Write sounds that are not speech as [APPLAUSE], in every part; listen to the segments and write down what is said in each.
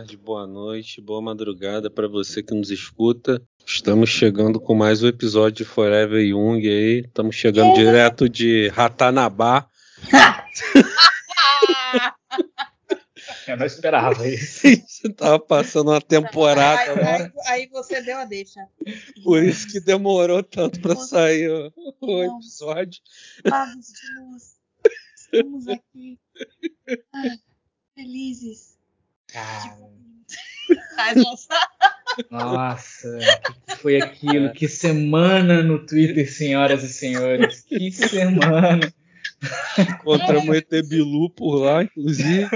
tarde, boa noite, boa madrugada para você que nos escuta. Estamos chegando com mais um episódio de Forever Young aí. Estamos chegando direto de Ratanabá. Eu não esperava [LAUGHS] isso. Você tava passando uma temporada aí, aí, aí você deu a deixa. Por isso que demorou tanto para sair o, o episódio. Pagos de luz. Estamos aqui. Ai, felizes. Cara, nossa. que foi aquilo? Que semana no Twitter, senhoras e senhores. Que semana. Encontramos o ET Bilu por lá, inclusive.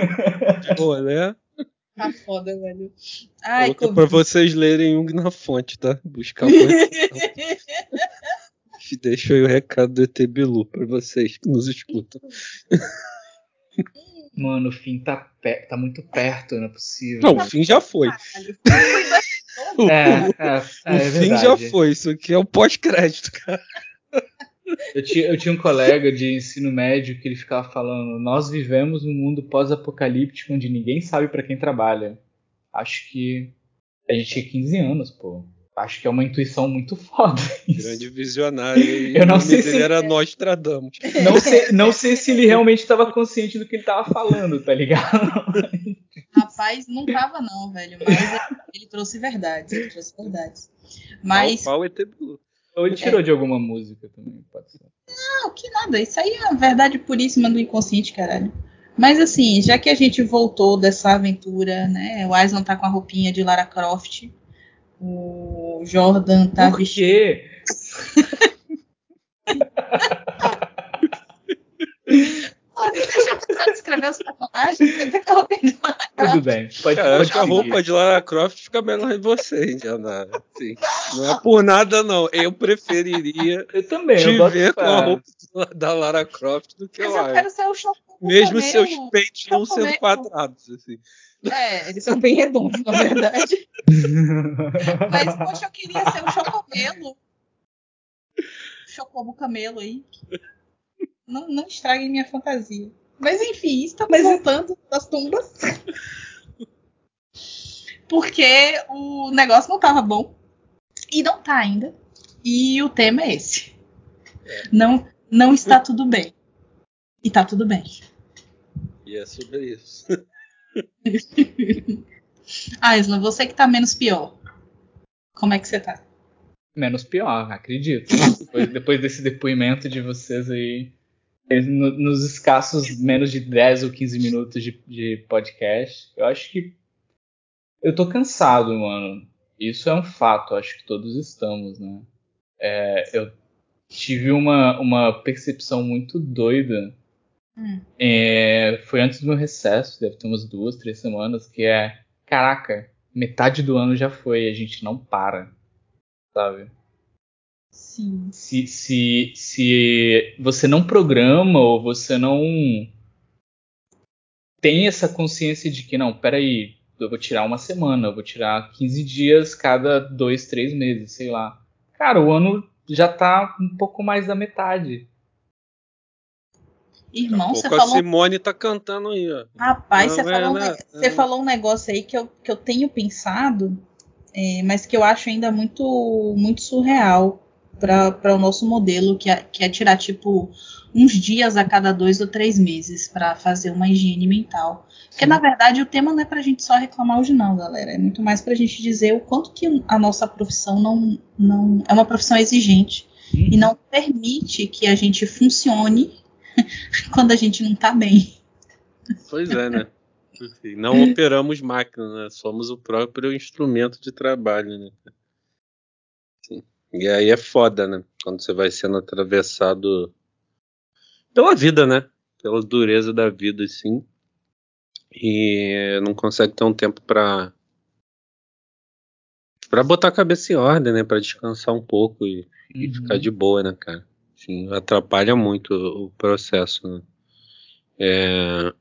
De rolé. Tá foda, velho. Ai, Coloca Covid. pra vocês lerem Jung na fonte, tá? Buscar. [LAUGHS] Deixa aí o recado do ET Bilu pra vocês que nos escutam. [LAUGHS] Mano, o fim tá, pe- tá muito perto, não é possível. Não, o fim já foi. Caralho. O, [LAUGHS] É, é, o é, é fim verdade. já foi. Isso aqui é o pós-crédito, cara. Eu tinha, eu tinha um colega de ensino médio que ele ficava falando: Nós vivemos num mundo pós-apocalíptico onde ninguém sabe pra quem trabalha. Acho que a gente tinha 15 anos, pô. Acho que é uma intuição muito foda. [LAUGHS] isso. Grande visionário. Eu não sei se- era Nostradamus. Não sei, não sei se ele realmente estava consciente do que ele tava falando, tá ligado? Rapaz, não tava não, velho. Mas ele trouxe verdades. Ele trouxe verdades. Mas, qual ET Bilu? Ou ele tirou de alguma música também, pode ser. não, que nada. Isso aí é a verdade puríssima do inconsciente, caralho. Mas assim, já que a gente voltou dessa aventura, né? O Aislan tá com a roupinha de Lara Croft. O Jordan tá Por quê? Descrever os personagens. Você de Lara Tudo bem. Pode, Cara, acho que a roupa de Lara Croft fica melhor em você, Indiana. Assim, não é por nada, não. Eu preferiria Eu também. te eu ver com a roupa da Lara Croft do que Mas eu eu acho. quero ser o Chocomelo. Mesmo seus peitos não sendo quadrados, assim. É, eles são bem redondos, na verdade. [LAUGHS] Mas, poxa, eu queria ser o Chocomelo. Chocobo Camelo aí. Não, não estraguem minha fantasia. Mas enfim, estamos voltando das tumbas. Porque o negócio não tava bom. E não tá ainda. E o tema é esse. Não, não está tudo bem. E tá tudo bem. E é sobre isso. [LAUGHS] Aislan, você que tá menos pior. Como é que você tá? Menos pior, acredito. Depois, depois desse depoimento de vocês aí, no- nos escassos menos de 10 ou 15 minutos de, de podcast, eu acho que eu tô cansado, mano. Isso é um fato, acho que todos estamos, né? É, eu tive uma, uma percepção muito doida. Hum. É, foi antes do meu recesso, deve ter umas duas, três semanas, que é, caraca, metade do ano já foi, a gente não para, sabe? Sim. se, se, se você não programa ou você não tem essa consciência de que, não, peraí, eu vou tirar uma semana, eu vou tirar 15 dias cada dois, três meses, sei lá. Cara, o ano já tá um pouco mais da metade. Irmão, a você pouco a falou. Simone tá cantando aí, ó. Rapaz, você, é, falou um, né? você É. falou um negócio aí que eu, que eu tenho pensado, é, mas que eu acho ainda muito, muito surreal para o nosso modelo, que é, que é tirar, tipo, uns dias a cada dois ou três meses para fazer uma higiene mental. Porque, na verdade, o tema não é pra gente só reclamar hoje, não, galera. É muito mais pra gente dizer o quanto que a nossa profissão não, não é uma profissão exigente e não permite que a gente funcione [LAUGHS] quando a gente não tá bem. Pois é, né? Enfim, não operamos máquinas, né? Somos o próprio instrumento de trabalho, né? Sim. E aí é foda, né? Quando você vai sendo atravessado pela vida, né? Pela dureza da vida, assim. E não consegue ter um tempo pra para botar a cabeça em ordem, né? Pra descansar um pouco e, e Uhum. ficar de boa, né, cara? Atrapalha muito o, processo, né? É...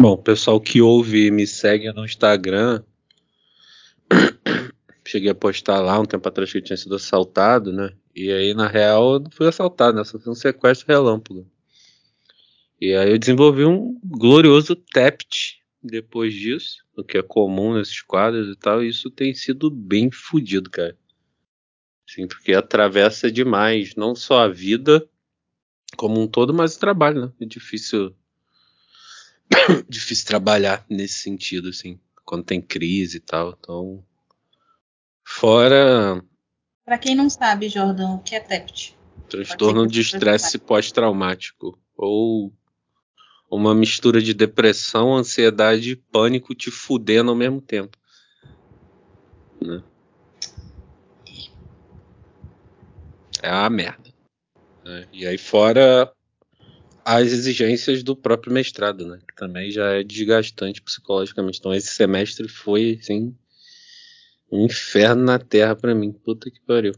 Bom, pessoal que ouve e me segue no Instagram, [COUGHS] cheguei a postar lá um tempo atrás que eu tinha sido assaltado, né? E aí, na real, eu não fui assaltado, né? Só foi um sequestro relâmpago. E aí eu desenvolvi um glorioso TEPT, depois disso, o que é comum nesses quadros e tal, e isso tem sido bem fodido, cara. Sim, porque atravessa demais, não só a vida como um todo, mas o trabalho, né? É difícil [COUGHS] difícil trabalhar nesse sentido, assim, quando tem crise e tal. Então, fora. Para quem não sabe, Jordan, o que é TEPT? Transtorno de estresse pós-traumático. Ou uma mistura de depressão, ansiedade e pânico te fudendo ao mesmo tempo. Né? É a merda. Né? E aí, fora as exigências do próprio mestrado, né? Que também já é desgastante psicologicamente. Então esse semestre foi, assim, um inferno na terra para mim. Puta que pariu.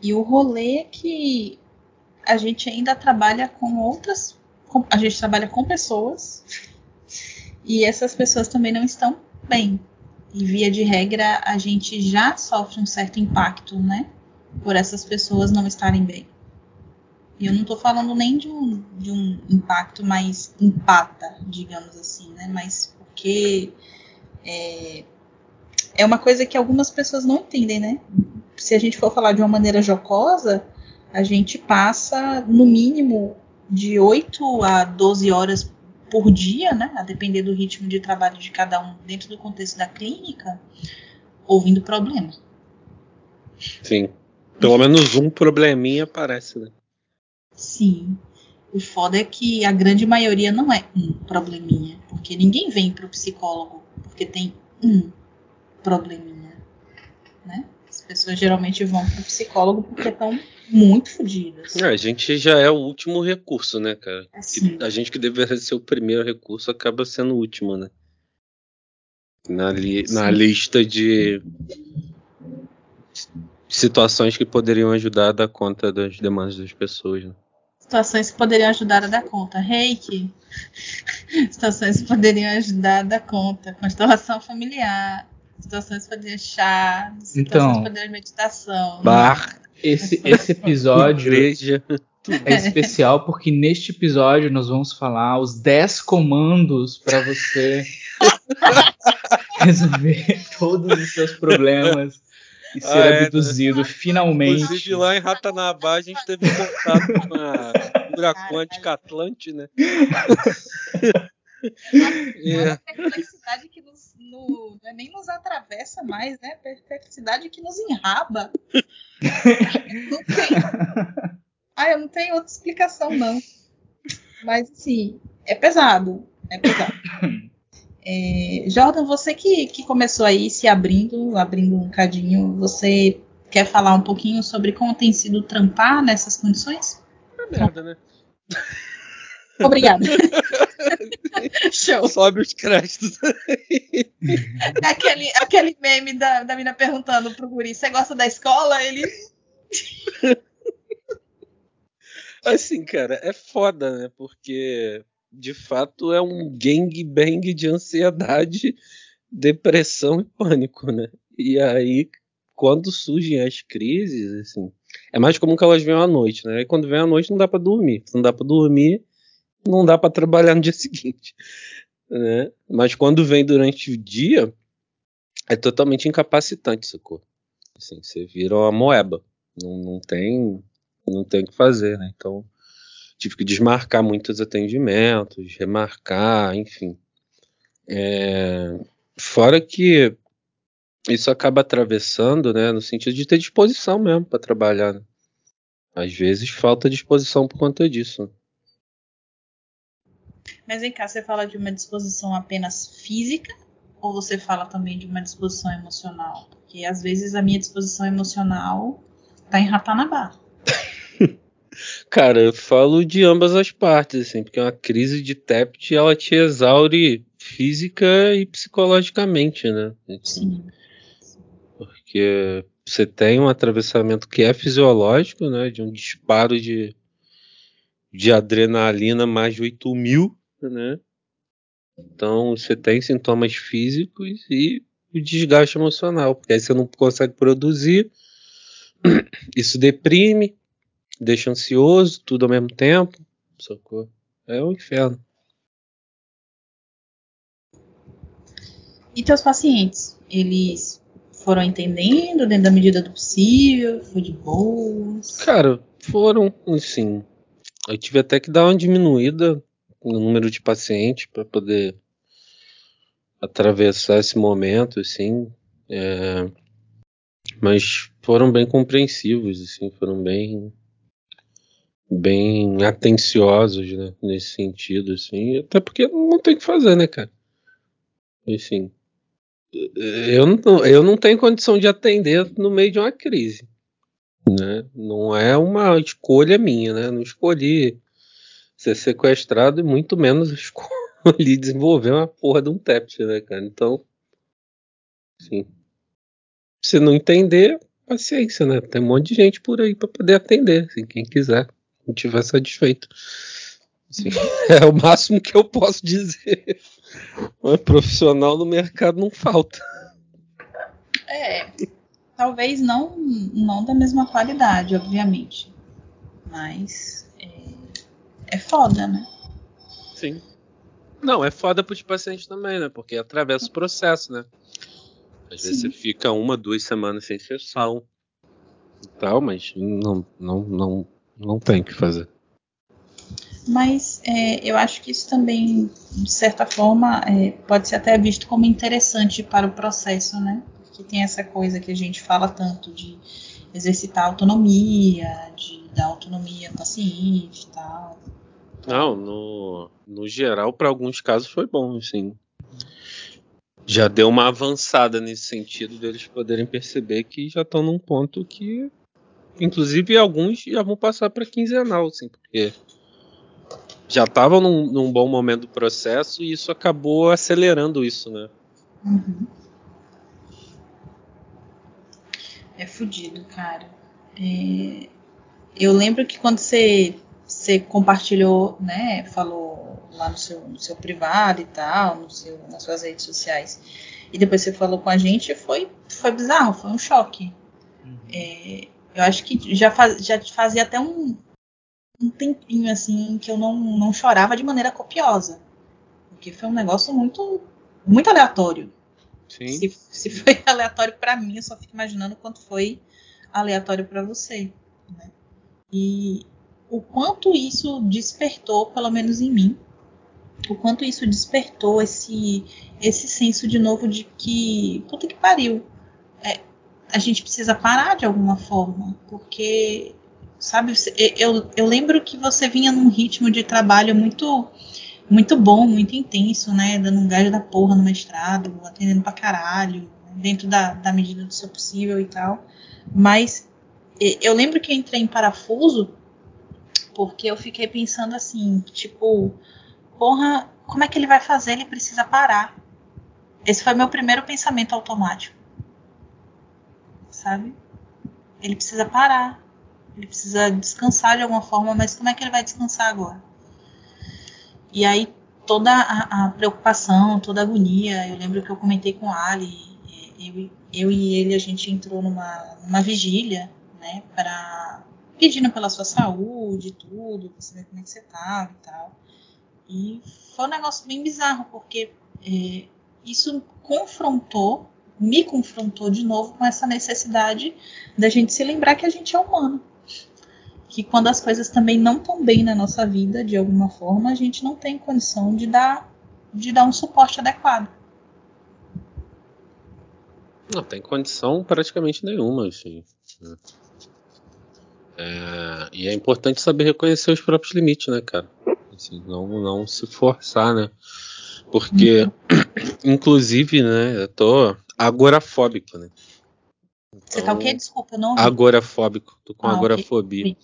E o rolê é que a gente ainda trabalha com outras. A gente trabalha com pessoas. E essas pessoas também não estão bem. E via de regra, a gente já sofre um certo impacto, né? Por essas pessoas não estarem bem. E eu não estou falando nem de um, de um impacto mais empata, digamos assim, né? Mas porque é, é uma coisa que algumas pessoas não entendem, né? Se a gente for falar de uma maneira jocosa, a gente passa no mínimo de 8 a 12 horas por dia, né? A depender do ritmo de trabalho de cada um dentro do contexto da clínica, ouvindo problema. Sim. Pelo menos um probleminha aparece, né? Sim. O foda é que a grande maioria não é um probleminha. Porque ninguém vem para o psicólogo porque tem um probleminha. Né? As pessoas geralmente vão para o psicólogo porque estão muito fodidas. É, a gente já é o último recurso, né, cara? Assim. A gente que deveria ser o primeiro recurso acaba sendo o último, né? Na, li na lista de situações que poderiam ajudar a dar conta das demandas das pessoas. Né? situações que poderiam ajudar a dar conta. Reiki, [LAUGHS] situações que poderiam ajudar a dar conta. Constelação familiar, situações poderiam chá, situações então, que poderiam meditação. Bar. Esse, esse episódio é especial porque neste episódio nós vamos falar os 10 comandos para você resolver todos os seus problemas e ser ah, abduzido é, né? finalmente. Inclusive lá em Ratanabá a gente teve contato com a furacão anticatlante, né? É. perplexidade que nos, no, é nem nos atravessa mais, né? Perplexidade que nos enraba. não [LAUGHS] tem. Ah, eu não tenho outra explicação, não. Mas, assim, é pesado. É pesado. É, Jordan, você que, que começou aí se abrindo, abrindo um cadinho, você quer falar um pouquinho sobre como tem sido trampar nessas condições? É merda, né? Obrigada. [LAUGHS] Show. Sobe os créditos. aquele, aquele meme da, da mina perguntando pro guri, você gosta da escola? Ele... [LAUGHS] assim, cara, é foda, né? Porque de fato é um gangbang de ansiedade, depressão e pânico, né? E aí, quando surgem as crises, assim, é mais comum que elas venham à noite, né? E quando vem à noite não dá para dormir. Se não dá para dormir, não dá para trabalhar no dia [LAUGHS] seguinte, né? Mas quando vem durante o dia, é totalmente incapacitante, sacou? Assim, você vira uma moeba. Não, não tem não tem o que fazer, né? Então, tive que desmarcar muitos atendimentos, remarcar, enfim. É, fora que isso acaba atravessando, né, no sentido de ter disposição mesmo para trabalhar. Né? Às vezes falta disposição por conta disso. Mas vem cá, você fala de uma disposição apenas física ou você fala também de uma disposição emocional? Porque às vezes a minha disposição emocional está em Ratanabá. [LAUGHS] Cara, eu falo de ambas as partes, assim, porque uma crise de TEPT ela te exaure física e psicologicamente, né? Sim. Porque você tem um atravessamento que é fisiológico, né? De um disparo de, de adrenalina mais de 8 mil, né? Então você tem sintomas físicos e o desgaste emocional, porque aí você não consegue produzir, [CLEARS THROAT] isso deprime, deixa ansioso, tudo ao mesmo tempo, socorro. É um inferno. E teus pacientes, eles foram entendendo dentro da medida do possível? Foi de boas? Cara, foram, assim. Eu tive até que dar uma diminuída no número de pacientes para poder atravessar esse momento, assim. É, mas foram bem compreensivos, assim, foram bem bem atenciosos, né, nesse sentido, assim, até porque não tem o que fazer, né, cara? Assim, eu não, eu não tenho condição de atender no meio de uma crise, né? Não é uma escolha minha, né? Não escolhi ser sequestrado e muito menos [LAUGHS] escolhi desenvolver uma porra de um TEPT, né, cara? Então, sim. Se não entender, paciência, né? Tem um monte de gente por aí para poder atender, assim, quem quiser, não tiver satisfeito. Assim, [LAUGHS] é o máximo que eu posso dizer. Um profissional no mercado não falta. É, talvez não, não da mesma qualidade, obviamente. Mas é foda, né? Sim. Não, é foda pros pacientes também, né? Porque atravessa o processo, né? Às Sim. vezes você fica uma, duas semanas sem sessão e tal, mas não, não, não, não tem o que fazer. Mas é, eu acho que isso também, de certa forma, é, pode ser até visto como interessante para o processo, né? Porque tem essa coisa que a gente fala tanto de exercitar autonomia, de dar autonomia ao paciente e tal. Não, no, no geral, para alguns casos foi bom, sim. Já deu uma avançada nesse sentido deles poderem perceber que já estão num ponto que, inclusive, alguns já vão passar para quinzenal, assim, porque já estavam num, num, bom momento do processo e isso acabou acelerando isso, né? Uhum. É fudido, cara. É... Eu lembro que quando você, você compartilhou, né, falou lá no seu, no seu privado e tal, no seu, nas suas redes sociais, e depois você falou com a gente, foi, foi bizarro, foi um choque. Uhum. É, eu acho que já, faz, já fazia até um, um tempinho assim que eu não, não chorava de maneira copiosa. Porque foi um negócio muito muito aleatório. Sim. Se, se foi [LAUGHS] aleatório para mim, eu só fico imaginando quanto foi aleatório para você. Né? E o quanto isso despertou, pelo menos em mim, o quanto isso despertou esse, esse senso de novo de que, puta que pariu, é, a gente precisa parar de alguma forma, porque sabe? Eu, eu lembro que você vinha num ritmo de trabalho muito muito bom, muito intenso, né? Dando um gás da porra no mestrado, atendendo pra caralho, dentro da, da medida do seu possível e tal. Mas eu lembro que eu entrei em parafuso porque eu fiquei pensando assim, tipo, porra, como é que ele vai fazer? Ele precisa parar. Esse foi meu primeiro pensamento automático. Sabe? Ele precisa parar. Ele precisa descansar de alguma forma, mas como é que ele vai descansar agora? E aí toda a, a preocupação, toda a agonia, eu lembro que eu comentei com o Ali, eu, eu e ele a gente entrou numa, numa vigília, né, para pedindo pela sua saúde, tudo, pra saber como é que você tava e tal. E foi um negócio bem bizarro, porque é, isso confrontou, me confrontou de novo com essa necessidade da gente se lembrar que a gente é humano que quando as coisas também não estão bem na nossa vida, de alguma forma, a gente não tem condição de dar, de dar um suporte adequado. Não tem condição praticamente nenhuma, assim. É, e é importante saber reconhecer os próprios limites, né, cara? Assim, não, não se forçar, né? Porque, uhum. [CLEARS THROAT] inclusive, né, eu tô agorafóbico, né? Então, Você tá o quê? Então, Desculpa, não. Agorafóbico. Tô com ah, agorafobia. Okay.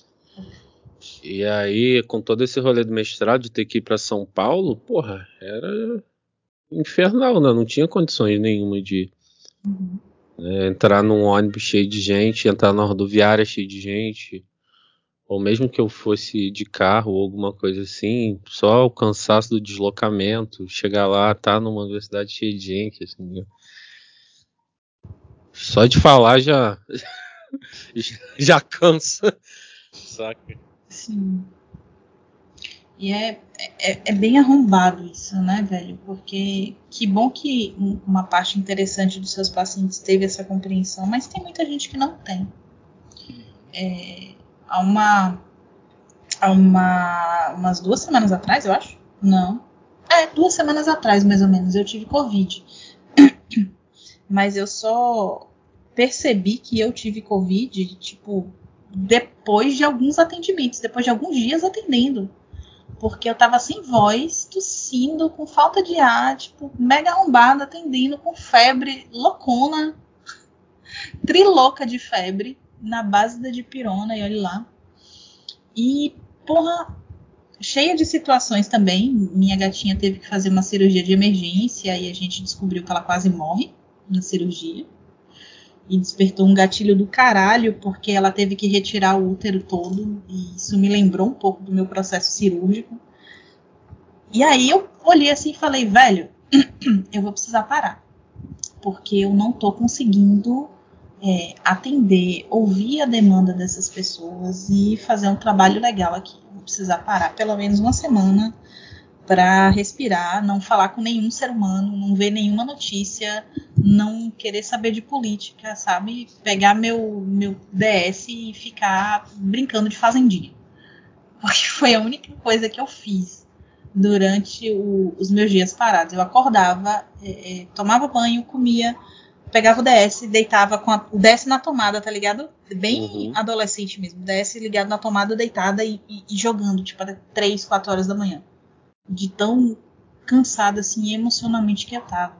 E aí, com todo esse rolê do mestrado, de ter que ir para São Paulo, porra, era infernal, né? Não tinha condições nenhuma de uhum. Né, entrar num ônibus cheio de gente, entrar na rodoviária cheio de gente, ou mesmo que eu fosse de carro ou alguma coisa assim, só o cansaço do deslocamento, chegar lá, tá numa universidade cheia de gente, assim. Né? Só de falar já [LAUGHS] já cansa, saca? Sim. E é, é, é, bem arrombado isso, né, velho? Porque que bom que uma parte interessante dos seus pacientes teve essa compreensão, mas tem muita gente que não tem. É, há uma. Há uma, umas duas semanas atrás, eu acho. Não. É, duas semanas atrás, mais ou menos, eu tive Covid. [COUGHS] Mas eu só percebi que eu tive Covid, tipo, depois de alguns atendimentos, depois de alguns dias atendendo. Porque eu tava sem voz, tossindo, com falta de ar, tipo, mega arrombada, atendendo, com febre, loucona, [LAUGHS] triloca de febre, na base da dipirona, e olha lá. E, porra, cheia de situações também. Minha gatinha teve que fazer uma cirurgia de emergência e a gente descobriu que ela quase morre na cirurgia. E despertou um gatilho do caralho, porque ela teve que retirar o útero todo. E isso me lembrou um pouco do meu processo cirúrgico. E aí eu olhei assim e falei, velho, [CLEARS THROAT] eu vou precisar parar. Porque eu não tô conseguindo é, atender, ouvir a demanda dessas pessoas e fazer um trabalho legal aqui. Vou precisar parar pelo menos uma semana para respirar, não falar com nenhum ser humano, não ver nenhuma notícia, não querer saber de política, sabe? Pegar meu, meu DS e ficar brincando de fazendinha. Porque [LAUGHS] foi a única coisa que eu fiz durante o, os meus dias parados. Eu acordava, é, é tomava banho, comia, pegava o DS, deitava com a, o DS na tomada, tá ligado? Bem uhum. adolescente mesmo. DS ligado na tomada, deitada e, e, e, jogando, tipo, até 3, 4 horas da manhã. De tão cansada, assim, emocionalmente que eu tava.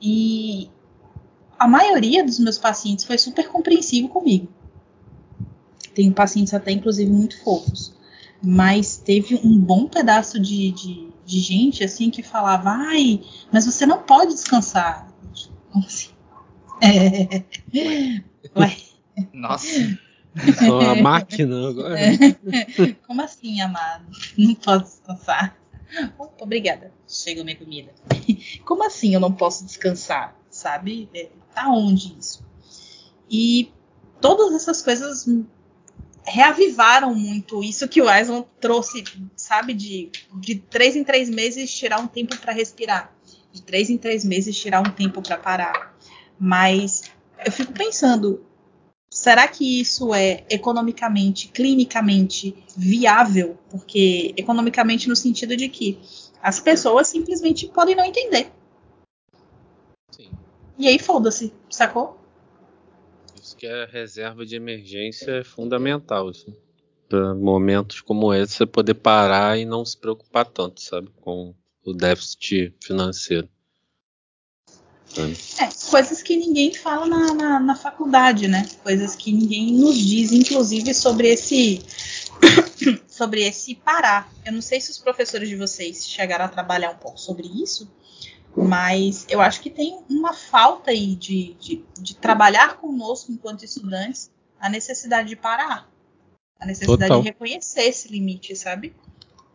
E a maioria dos meus pacientes foi super compreensivo comigo. Tenho pacientes até, inclusive, muito fofos. Mas teve um bom pedaço de, de, de gente, assim, que falava, ai, mas você não pode descansar como assim? É. Ué. Nossa. Sou uma máquina agora. Como assim, amado? Não posso descansar. Obrigada. Chegou minha comida. [LAUGHS] Como assim eu não posso descansar? Sabe? É, tá onde isso? E todas essas coisas reavivaram muito isso que o Aslan trouxe, sabe? De, de três em três meses tirar um tempo para respirar de três em três meses tirar um tempo para parar. Mas eu fico pensando, será que isso é economicamente, clinicamente viável? Porque economicamente no sentido de que as pessoas simplesmente podem não entender. Sim. E aí foda-se, sacou? Isso que é reserva de emergência é fundamental, assim. Para momentos como esse, você poder parar e não se preocupar tanto, sabe? Com o déficit financeiro. É, coisas que ninguém fala na, na, na, faculdade, né? Coisas que ninguém nos diz, inclusive, sobre esse [COUGHS] sobre esse parar. Eu não sei se os professores de vocês chegaram a trabalhar um pouco sobre isso, mas eu acho que tem uma falta aí de, de, de trabalhar conosco enquanto estudantes a necessidade de parar. A necessidade Total. de reconhecer esse limite, sabe?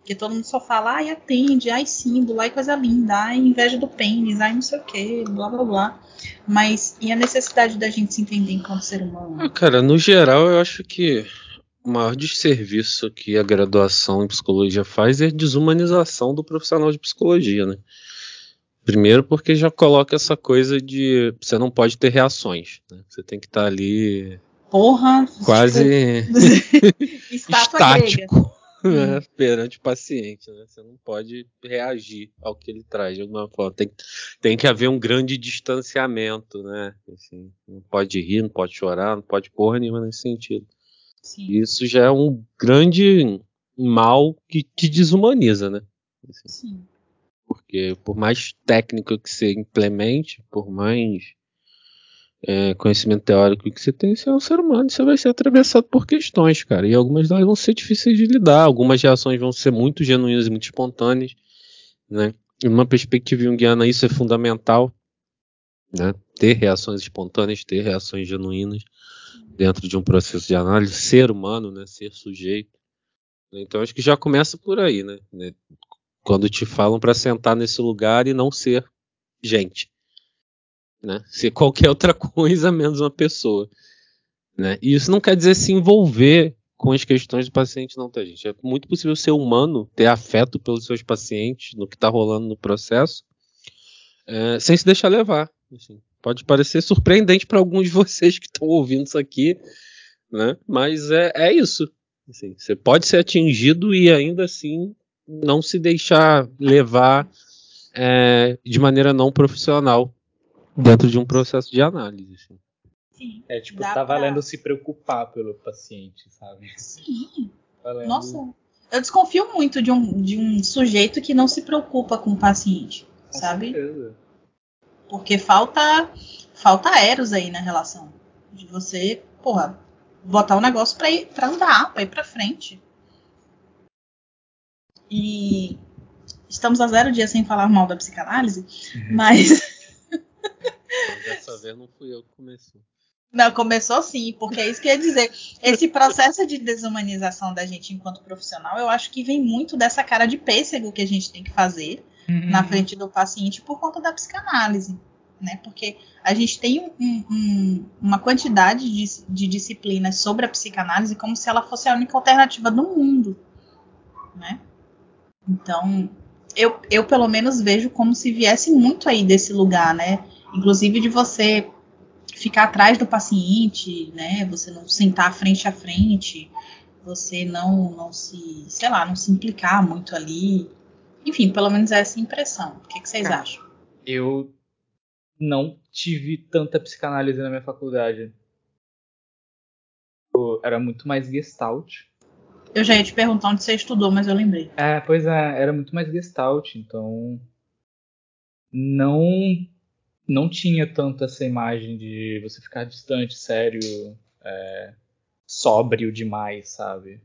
Porque todo mundo só fala, ai, atende, ai, símbolo, ai, coisa linda, ai, inveja do pênis, ai, não sei o que, blá blá blá. Mas e a necessidade da gente se entender enquanto ser humano? Ah, cara, no geral, eu acho que o maior desserviço que a graduação em psicologia faz é a desumanização do profissional de psicologia, né? Primeiro porque já coloca essa coisa de você não pode ter reações, né? Você tem que estar tá ali Porra, quase tipo, [LAUGHS] [LAUGHS] estático. Né, [LAUGHS] perante o paciente. Né? Você não pode reagir ao que ele traz de alguma forma. Tem, tem que haver um grande distanciamento, né? Assim, não pode rir, não pode chorar, não pode porra nenhuma nesse sentido. Sim. Isso já é um grande mal que te desumaniza, né? Assim, Sim. Porque por mais técnico que você implemente, por mais é, conhecimento teórico que você tem, você é um ser humano, você vai ser atravessado por questões, cara. E algumas delas vão ser difíceis de lidar, algumas reações vão ser muito genuínas e muito espontâneas, né? E numa perspectiva junguiana isso é fundamental, né? Ter reações espontâneas, ter reações genuínas dentro de um processo de análise, ser humano, né? Ser sujeito. Então acho que já começa por aí, né? Quando te falam para sentar nesse lugar e não ser gente né? Ser qualquer outra [LAUGHS] coisa menos uma pessoa. Né? E isso não quer dizer se envolver com as questões do paciente não ter, gente. É muito possível ser humano, ter afeto pelos seus pacientes, no que está rolando no processo, é, sem se deixar levar. Assim. Pode parecer surpreendente para alguns de vocês que estão ouvindo isso aqui, né? Mas é, é isso. Assim, você pode ser atingido e ainda assim não se deixar levar é, de maneira não profissional dentro de um processo de análise. Assim. Sim, é tipo, tá valendo pra... se preocupar pelo paciente, sabe? Sim. Valendo... Nossa, eu desconfio muito de um, de um sujeito que não se preocupa com o paciente, com sabe? Certeza. Porque falta falta eros aí na relação. De você, porra, botar o um negócio pra, ir, pra andar, pra ir pra frente. E estamos a zero dias sem falar mal da psicanálise, uhum. mas. Dessa vez não fui eu que comecei. Não, começou sim, porque é isso que eu ia dizer. Esse processo de desumanização da gente enquanto profissional, eu acho que vem muito dessa cara de pêssego que a gente tem que fazer uhum. na frente do paciente por conta da psicanálise. Né? Porque a gente tem um, um, uma quantidade de, de, disciplinas sobre a psicanálise como se ela fosse a única alternativa do mundo. Né? Então, eu, eu pelo menos vejo como se viesse muito aí desse lugar, né? Inclusive de você ficar atrás do paciente, né? Você não sentar frente a frente, você não, não se, sei lá, não se implicar muito ali. Enfim, pelo menos é essa impressão. O que, que vocês acham? Eu não tive tanta psicanálise na minha faculdade. Eu era muito mais gestalt. Eu já ia te perguntar onde você estudou, mas eu lembrei. É, pois é, era muito mais gestalt, então não não tinha tanto essa imagem de você ficar distante, sério, é, sóbrio demais, sabe?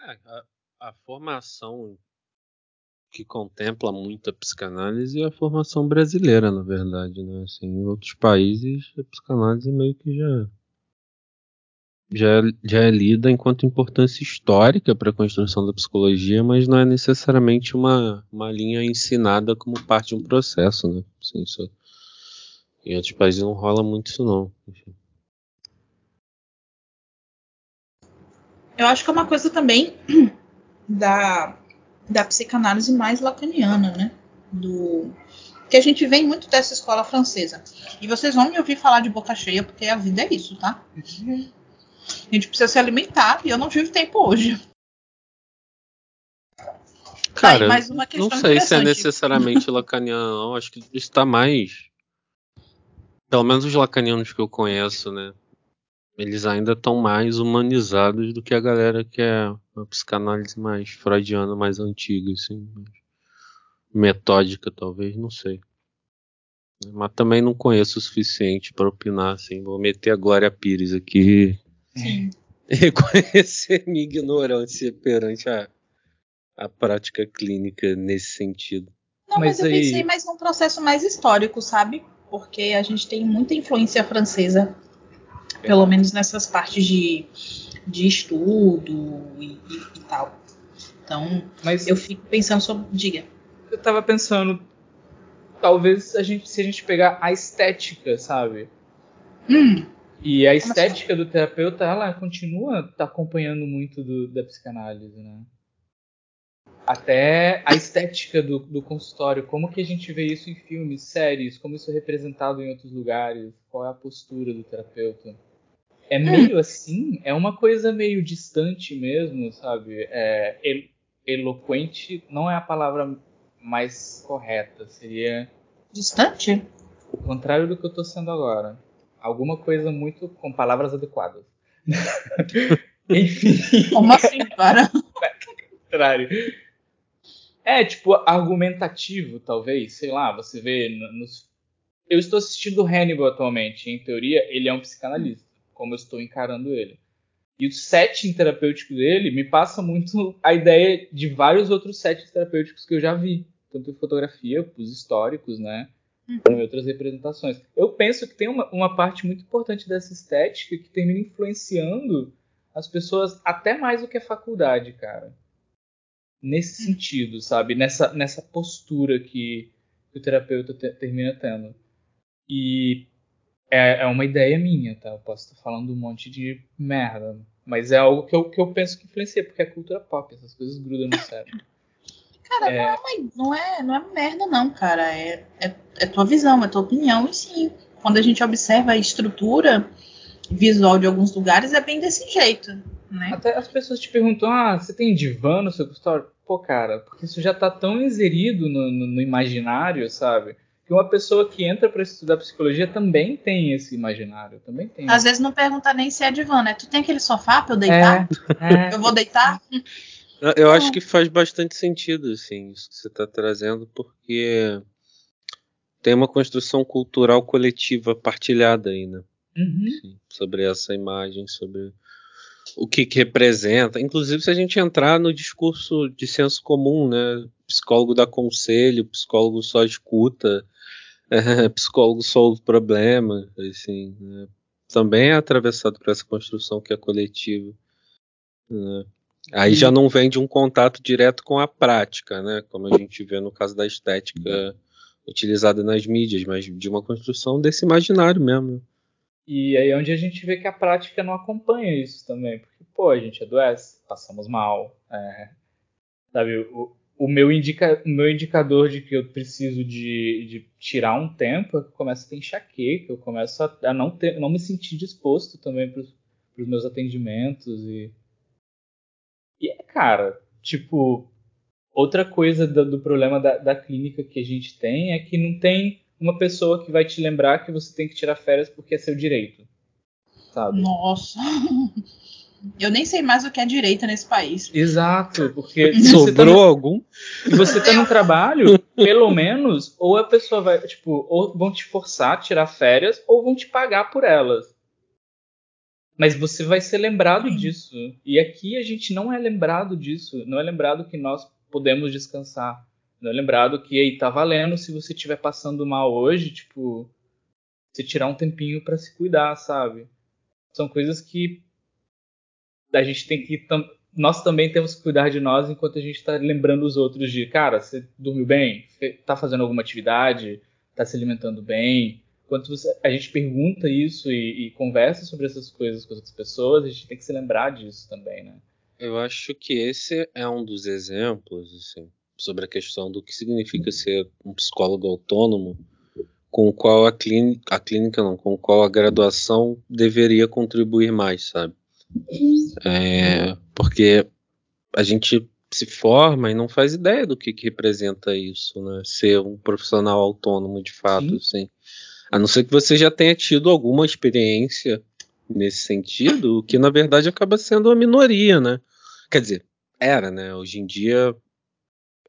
É, a, a, formação que contempla muito a psicanálise é a formação brasileira, na verdade, né? Assim, em outros países a psicanálise meio que já já, já é lida enquanto importância histórica para a construção da psicologia, mas não é necessariamente uma, uma linha ensinada como parte de um processo, né? Assim, isso, em outros países não rola muito isso não. Enfim. Eu acho que é uma coisa também [CLEARS THROAT] da, da psicanálise mais lacaniana, né? Do, que a gente vem muito dessa escola francesa. E vocês vão me ouvir falar de boca cheia, porque a vida é isso, tá? A gente precisa se alimentar e eu não tive tempo hoje. Cara, tá não sei se é necessariamente lacaniano, não. Acho que está mais. Pelo menos os lacanianos que eu conheço, né? Eles ainda estão mais humanizados do que a galera que é uma psicanálise mais freudiana, mais antiga, assim. Metódica, talvez, não sei. Mas também não conheço o suficiente para opinar, assim. Vou meter a Glória Pires aqui Sim. [LAUGHS] reconhecer minha ignorância perante a, a prática clínica nesse sentido. Não, mas, mas eu aí... pensei mais num processo mais histórico, sabe? Porque a gente tem muita influência francesa, pelo menos nessas partes de, de estudo e, e, e tal. Então, mas eu fico pensando sobre. Diga. Eu tava pensando, talvez a gente, se a gente pegar a estética, sabe? Hum. E a estética do terapeuta, ela continua tá acompanhando muito do, da psicanálise, né? Até a estética do, do consultório, como que a gente vê isso em filmes, séries, como isso é representado em outros lugares, qual é a postura do terapeuta. É meio assim, é uma coisa meio distante mesmo, sabe? É, eloquente não é a palavra mais correta, seria. Distante? O contrário do que eu tô sendo agora alguma coisa muito com palavras adequadas. [LAUGHS] Enfim. Como assim, para? [LAUGHS] contrário. É, tipo, argumentativo, talvez. Sei lá, você vê nos. Eu estou assistindo Hannibal atualmente. Em teoria, ele é um psicanalista, como eu estou encarando ele. E o setting terapêutico dele me passa muito a ideia de vários outros settings terapêuticos que eu já vi. Tanto em fotografia, os históricos, né? Em outras representações. Eu penso que tem uma, uma parte muito importante dessa estética que termina influenciando as pessoas até mais do que a faculdade, cara. Nesse hum. sentido, sabe? Nessa, nessa postura que, que o terapeuta te, termina tendo. E é, é, uma ideia minha, tá? Eu posso estar falando um monte de merda. Mas é algo que eu, que eu penso que influencia, porque é cultura pop, essas coisas grudam no cérebro. [LAUGHS] Cara, é... Não, é, não, é, não é merda, não, cara. É, é, é tua visão, é tua opinião, e sim. Quando a gente observa a estrutura visual de alguns lugares, é bem desse jeito. Né? Até as pessoas te perguntam: ah, você tem divã no seu consultório? Pô, cara, porque isso já tá tão inserido no, no, no imaginário, sabe? que uma pessoa que entra para estudar psicologia também tem esse imaginário, também tem. Às vezes não pergunta nem se é divã, né? Tu tem aquele sofá para eu deitar? É, é. Eu vou deitar? [LAUGHS] Eu acho que faz bastante sentido, assim, isso que você está trazendo, porque tem uma construção cultural coletiva partilhada aí, né? Uhum. Sobre essa imagem, sobre o que, que, representa. Inclusive, se a gente entrar no discurso de senso comum, né? Psicólogo dá conselho, psicólogo só escuta, é, [LAUGHS] psicólogo solve problema, assim, né? também é atravessado por essa construção que é coletiva. Né? Aí e... já não vem de um contato direto com a prática, né? Como a gente vê no caso da estética utilizada nas mídias, mas de uma construção desse imaginário mesmo. E aí é onde a gente vê que a prática não acompanha isso também, porque pô, a gente adoece, passamos mal, é, sabe? O, o meu, indica, o meu indicador de que eu preciso de, de tirar um tempo é que eu começo a ter enxaqueca, eu começo a, a não, ter, não me sentir disposto também para os meus atendimentos. E, é, cara, tipo, outra coisa do, do problema da, da clínica que a gente tem é que não tem uma pessoa que vai te lembrar que você tem que tirar férias porque é seu direito. Sabe? Nossa. [LAUGHS] Eu nem sei mais o que é direita nesse país. Exato, porque [LAUGHS] sobrou tá no, algum? Se você tá no trabalho, pelo menos, ou a pessoa vai, tipo, ou vão te forçar a tirar férias, ou vão te pagar por elas. Mas você vai ser lembrado Sim. disso. E aqui a gente não é lembrado disso. Não é lembrado que nós podemos descansar. Não é lembrado que aí tá valendo se você estiver passando mal hoje, tipo, você tirar um tempinho para se cuidar, sabe? São coisas que a gente tem que. Nós também temos que cuidar de nós enquanto a gente está lembrando os outros de, cara, você dormiu bem? Está fazendo alguma atividade? Está se alimentando bem? Enquanto você, a gente pergunta isso e, e, conversa sobre essas coisas com as outras pessoas, a gente tem que se lembrar disso também, né? Eu acho que esse é um dos exemplos, assim, sobre a questão do que significa ser um psicólogo autônomo, com o qual a clínica, a clínica não, com o qual a graduação deveria contribuir mais, sabe? É, porque a gente se forma e não faz ideia do que, que representa isso, né? Ser um profissional autônomo de fato, Sim. assim. A não ser que você já tenha tido alguma experiência nesse sentido, o que na verdade acaba sendo uma minoria, né? Quer dizer, era, né? Hoje em dia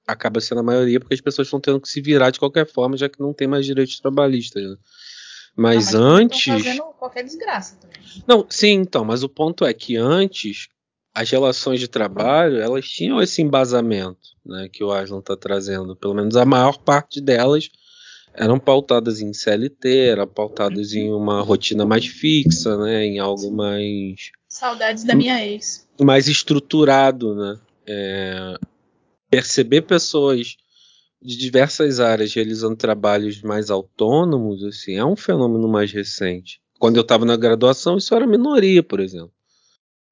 acaba sendo a maioria porque as pessoas estão tendo que se virar de qualquer forma, já que não tem mais direitos trabalhistas. Né? Mas, ah, mas antes. fazendo qualquer desgraça também. Não, sim, então, mas o ponto é que antes as relações de trabalho elas tinham esse embasamento, né, que o Aslan está trazendo. Pelo menos a maior parte delas eram pautadas em CLT, eram pautadas em uma rotina mais fixa, né, em algo mais saudades da minha ex, mais estruturado, né. É, perceber pessoas de diversas áreas realizando trabalhos mais autônomos, assim, é um fenômeno mais recente. Quando eu estava na graduação, isso era minoria, por exemplo.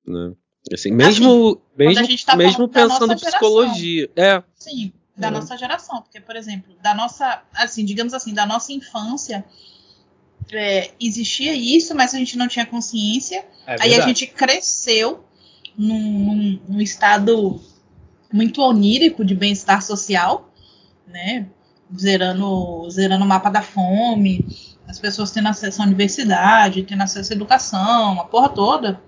Né? Assim, mesmo assim, mesmo, tá mesmo pensando em psicologia. É. Sim, da é. nossa geração. Porque, por exemplo, da nossa, assim, digamos assim, da nossa infância, é, existia isso, mas a gente não tinha consciência. É aí a gente cresceu num, num, num estado muito onírico de bem-estar social né? Zerando, zerando o mapa da fome, as pessoas tendo acesso à universidade, tendo acesso à educação, a porra toda,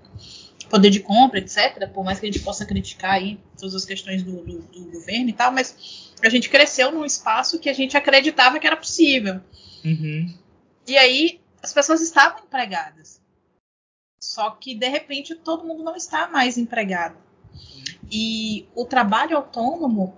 poder de compra, etc. Por mais que a gente possa criticar aí todas as questões do, do, do governo e tal, mas a gente cresceu num espaço que a gente acreditava que era possível. Uhum. E aí as pessoas estavam empregadas. Só que de repente todo mundo não está mais empregado. E o trabalho autônomo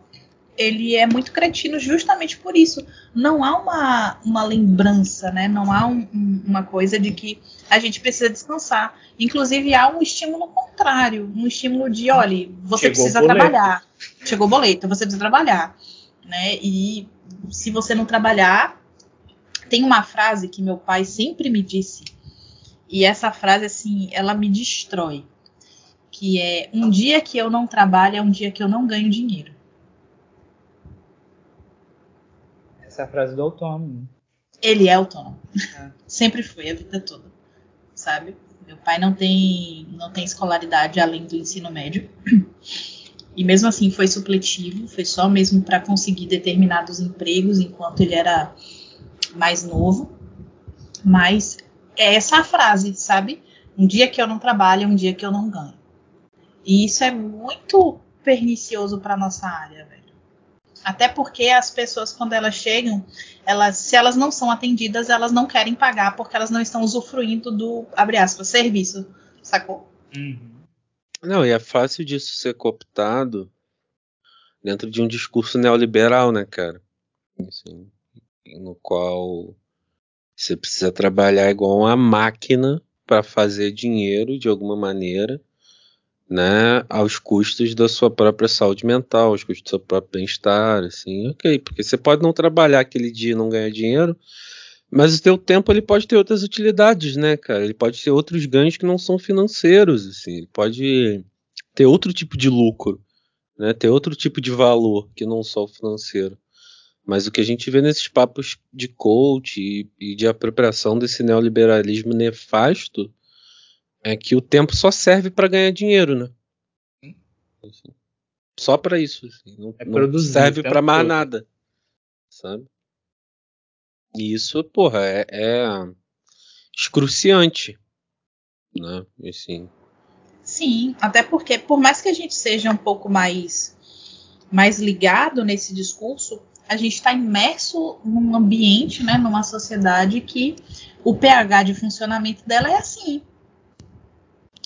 ele é muito cretino justamente por isso. Não há uma, uma lembrança, né? Não há um, um, uma coisa de que a gente precisa descansar. Inclusive, há um estímulo contrário, um estímulo de, olha, você Chegou precisa trabalhar. Chegou o boleto, você precisa trabalhar. Né? E se você não trabalhar, tem uma frase que meu pai sempre me disse, e essa frase, assim, ela me destrói. que é um dia que eu não trabalho é um dia que eu não ganho dinheiro. Essa é a frase do autônomo. Ele é autônomo. É. [LAUGHS] Sempre foi a vida toda, sabe? Meu pai não tem não tem escolaridade além do ensino médio. [CLEARS THROAT] E mesmo assim foi supletivo, foi só mesmo para conseguir determinados empregos enquanto ele era mais novo. Mas é essa a frase, sabe? Um dia que eu não trabalho, é um dia que eu não ganho. E isso é muito pernicioso para nossa área, velho. Até porque as pessoas, quando elas chegam, elas, se elas não são atendidas, elas não querem pagar porque elas não estão usufruindo do, abre aspas, serviço, sacou? Uhum. Não, e é fácil disso ser cooptado dentro de um discurso neoliberal, né, cara? Assim, no qual você precisa trabalhar igual uma máquina para fazer dinheiro de alguma maneira, né, aos custos da sua própria saúde mental, aos custos do seu próprio bem-estar, assim, ok, porque você pode não trabalhar aquele dia e não ganhar dinheiro, mas o teu tempo ele pode ter outras utilidades, né, cara? Ele pode ter outros ganhos que não são financeiros, assim, ele pode ter outro tipo de lucro, né? Ter outro tipo de valor que não só o financeiro. Mas o que a gente vê nesses papos de coach e, e de apropriação desse neoliberalismo nefasto é que o tempo só serve para ganhar dinheiro, né? Assim, só para isso. Assim, não, é não serve para mais todo. nada. Sabe? E isso, porra, é, é excruciante. Né? Assim. Sim, até porque, por mais que a gente seja um pouco mais, mais ligado nesse discurso, a gente está imerso num ambiente, né, numa sociedade que o pH de funcionamento dela é assim.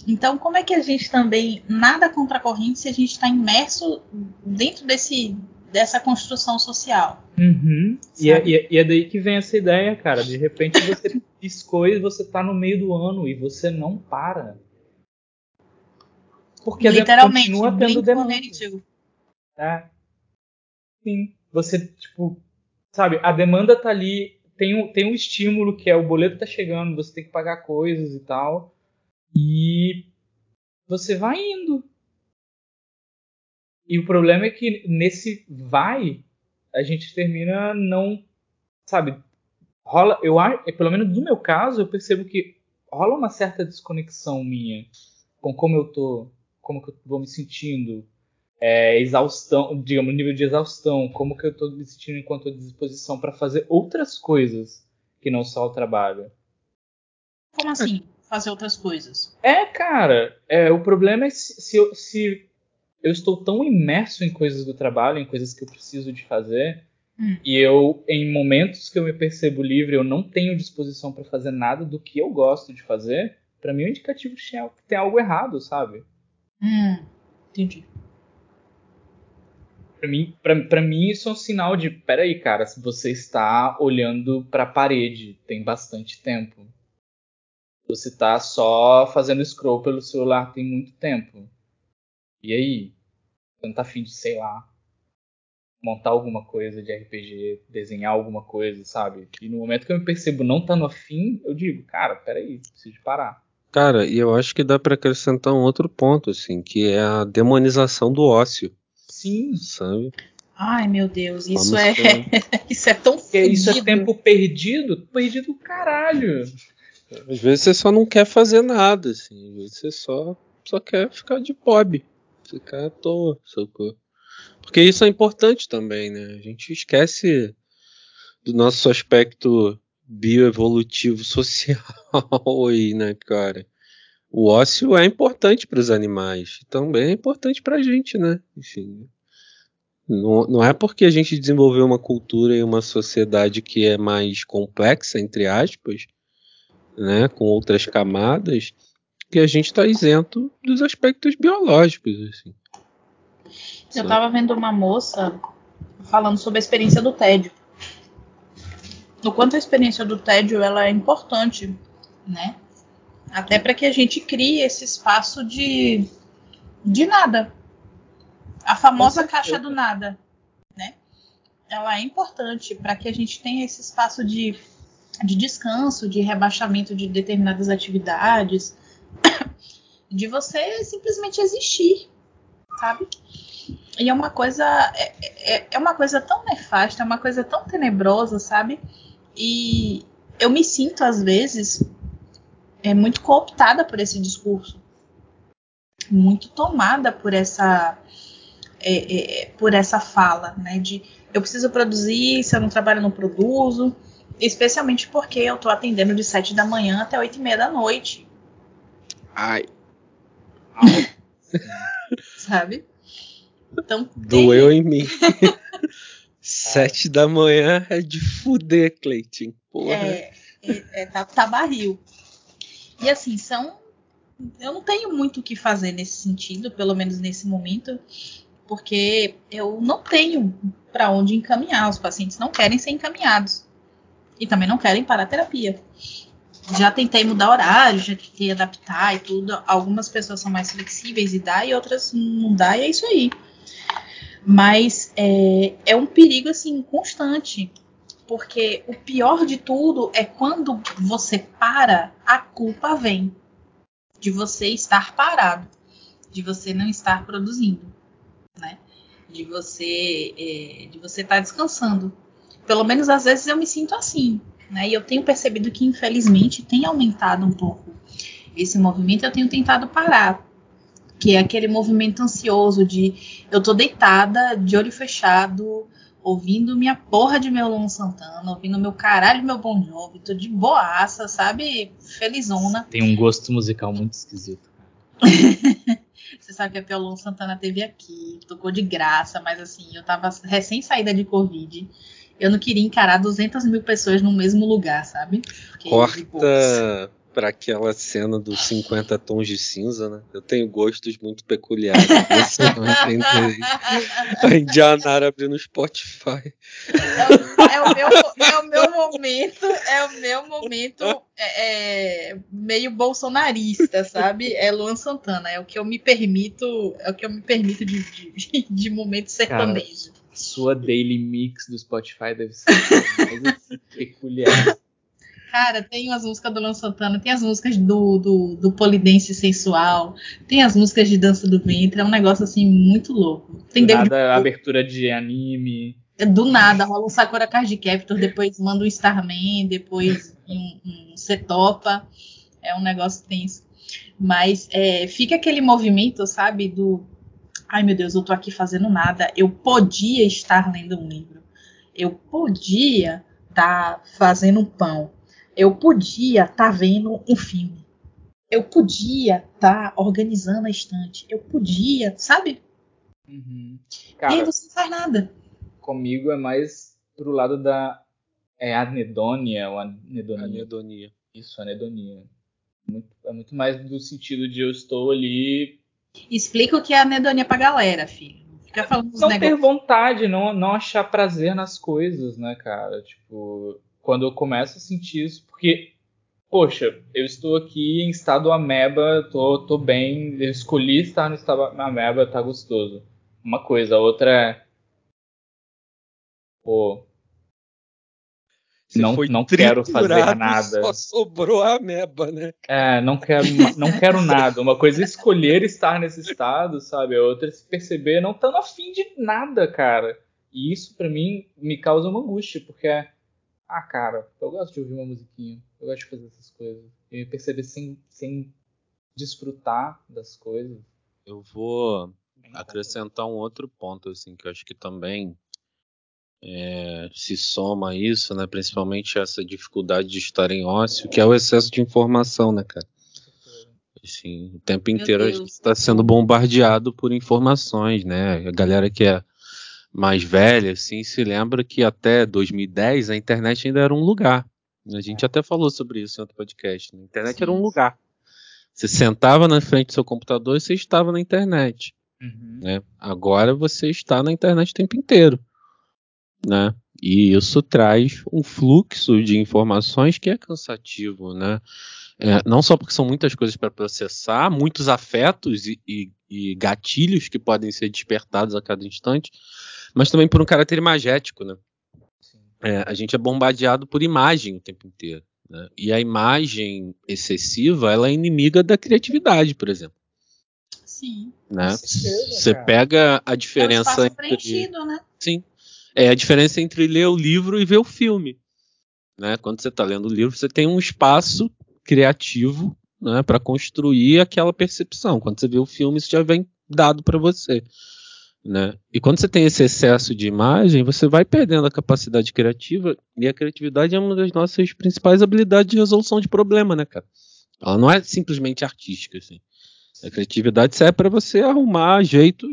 Então, como é que a gente também nada contra a corrente se a gente está imerso dentro desse, dessa construção social? Uhum. E, é, e, é, daí que vem essa ideia, cara. De repente você [LAUGHS] piscou e você está no meio do ano e você não para. Porque Literalmente, continua tendo demanda. É. Sim você, tipo, sabe, a demanda tá ali, tem um, tem um estímulo que é o boleto tá chegando, você tem que pagar coisas e tal. E você vai indo. E o problema é que nesse vai, a gente termina não, sabe, rola, eu acho, pelo menos no meu caso, eu percebo que rola uma certa desconexão minha com como eu tô, como que eu vou me sentindo, é, exaustão, digamos, nível de exaustão, como que eu estou me sentindo enquanto à disposição para fazer outras coisas que não só o trabalho. Como assim? Fazer outras coisas? É, cara, é, o problema é se, se, eu, se eu estou tão imerso em coisas do trabalho, em coisas que eu preciso de fazer, hum. e eu, em momentos que eu me percebo livre, eu não tenho disposição para fazer nada do que eu gosto de fazer, para mim é um indicativo de que tem algo errado, sabe? Hum, entendi. Para mim, pra, pra mim, isso é um sinal de: peraí, cara, se você está olhando para a parede tem bastante tempo. Você está só fazendo scroll pelo celular tem muito tempo. E aí? Você não tá afim de, sei lá, montar alguma coisa de RPG, desenhar alguma coisa, sabe? E no momento que eu me percebo não estando afim, eu digo, cara, peraí, preciso parar. Cara, e eu acho que dá para acrescentar um outro ponto, assim, que é a demonização do ócio. Sim. Sabe? Ai, meu Deus, isso é, [LAUGHS] isso é tão Porque Isso é tempo perdido? Perdido caralho. Às vezes você só não quer fazer nada, assim. Às vezes você só, só quer ficar de bob. Ficar à toa, socorro. Porque isso é importante também, né? A gente esquece do nosso aspecto bioevolutivo social [LAUGHS] aí, né, cara? o ócio é importante para os animais, também é importante para a gente, né? Enfim, não, não é porque a gente desenvolveu uma cultura e uma sociedade que é mais complexa, entre aspas, né, com outras camadas, que a gente está isento dos aspectos biológicos. Assim. Eu estava vendo uma moça falando sobre a experiência do tédio. O quanto a experiência do tédio ela é importante, né? Até para que a gente crie esse espaço de, de nada. A famosa caixa do nada, né? Ela é importante para que a gente tenha esse espaço de, de descanso, de rebaixamento de determinadas atividades. [COUGHS] de você simplesmente existir, sabe? E é uma coisa é, é, é uma coisa tão nefasta, é uma coisa tão tenebrosa, sabe? E eu me sinto às vezes é muito cooptada por esse discurso, muito tomada por essa é, é, por essa fala, né? De eu preciso produzir, se eu não trabalho, eu não produzo. Especialmente porque eu tô atendendo de 7 da manhã até 8 e meia da noite. Ai. [LAUGHS] Sabe? Então. Doeu tem... em mim. [LAUGHS] 7 da manhã é de fuder, Cleiton. Porra. É, é, é tá, tá barril. E assim, são. Eu não tenho muito o que fazer nesse sentido, pelo menos nesse momento porque eu não tenho para onde encaminhar. Os pacientes não querem ser encaminhados e também não querem parar a terapia. Já tentei mudar horário, já tentei adaptar e tudo. Algumas pessoas são mais flexíveis e dá, e outras não dá, e é isso aí. Mas é, é um perigo assim constante, porque o pior de tudo é quando você para, a culpa vem de você estar parado, de você não estar produzindo né? De você é, de você estar tá descansando. Pelo menos às vezes eu me sinto assim, né? E eu tenho percebido que infelizmente tem aumentado um pouco esse movimento. Eu tenho tentado parar, que é aquele movimento ansioso de eu tô deitada, de olho fechado, ouvindo minha porra de meu Luan Santana, ouvindo meu caralho meu Bon Jovi, tô de boaça, sabe? Felizona. Tem um gosto musical muito esquisito. [LAUGHS] Você sabe que a Piolon Santana teve aqui, tocou de graça, mas assim, eu tava recém saída de Covid. Eu não queria encarar 200 mil pessoas no mesmo lugar, sabe? Porque, Corta para aquela cena dos 50 tons de cinza, né? Eu tenho gostos muito peculiares. Você não entende. A Indianara abrindo Spotify. É, é, o meu, é o meu momento, é o meu momento é, é, meio bolsonarista, sabe? É Luan Santana, é o que eu me permito, é o que eu me permito de, de, de momento sertanejo. Cara, sua daily mix do Spotify deve ser mais [LAUGHS] peculiar. Cara, tem as músicas do Luan Santana, tem as músicas do, do, do Polidense Sensual, tem as músicas de Dança do Ventre, é um negócio assim muito louco. Tem do nada, abertura de anime. É, do nada, rola um Sakura Card Captor, depois manda um Starman, depois um, um Setopa. É um negócio tenso. Mas é, fica aquele movimento, sabe, do ai meu Deus, eu tô aqui fazendo nada. Eu podia estar lendo um livro. Eu podia estar tá fazendo um pão eu podia estar tá vendo um filme. Eu podia estar tá organizando a estante. Eu podia, sabe? Uhum. Cara, e aí você não faz nada. Comigo é mais pro lado da é anedônia ou anedonia. Anedonia. Isso, anedonia. Muito, é muito mais do sentido de eu estou ali. Explica o que é anedonia pra galera, filho. Fica falando Não negócios. ter vontade, não, não achar prazer nas coisas, né, cara? Tipo, quando eu começo a sentir isso, porque, poxa, eu estou aqui em estado ameba, tô, tô bem, eu escolhi estar no estado ameba, tá gostoso. Uma coisa, a outra é. Pô. Você não, não quero fazer nada. Só sobrou a ameba, né? É, não quero, não quero nada. Uma coisa é escolher estar nesse estado, sabe? A outra é se perceber não estando afim de nada, cara. E isso para mim me causa uma angústia, porque é ah, cara, eu gosto de ouvir uma musiquinha, eu gosto de fazer essas coisas. E me perceber sem, sem desfrutar das coisas. Eu vou acrescentar um outro ponto, assim, que eu acho que também é, se soma a isso, né? Principalmente essa dificuldade de estar em ócio, que é o excesso de informação, né, cara? Assim, o tempo inteiro a gente está sendo bombardeado por informações, né? A galera que é mais velha, assim, se lembra que até 2010 a internet ainda era um lugar. A gente até falou sobre isso em outro podcast. Né? A internet Sim. era um lugar. Você sentava na frente do seu computador e você estava na internet. Uhum. Né? Agora você está na internet o tempo inteiro. Né? E isso traz um fluxo de informações que é cansativo, né? É, não só porque são muitas coisas para processar, muitos afetos e, e, e, gatilhos que podem ser despertados a cada instante, mas também por um caráter imagético, né? É, a gente é bombardeado por imagem o tempo inteiro. Né? E a imagem excessiva ela é inimiga da criatividade, por exemplo. Sim. Né? Você pega a diferença é entre. Preenchido, né? Sim. É a diferença entre ler o livro e ver o filme. Né? Quando você está lendo o livro, você tem um espaço criativo né, para construir aquela percepção. Quando você vê o filme, isso já vem dado para você. Né? E quando você tem esse excesso de imagem, você vai perdendo a capacidade criativa, e a criatividade é uma das nossas principais habilidades de resolução de problema, né, cara? Ela não é simplesmente artística, assim. A criatividade serve para você arrumar jeito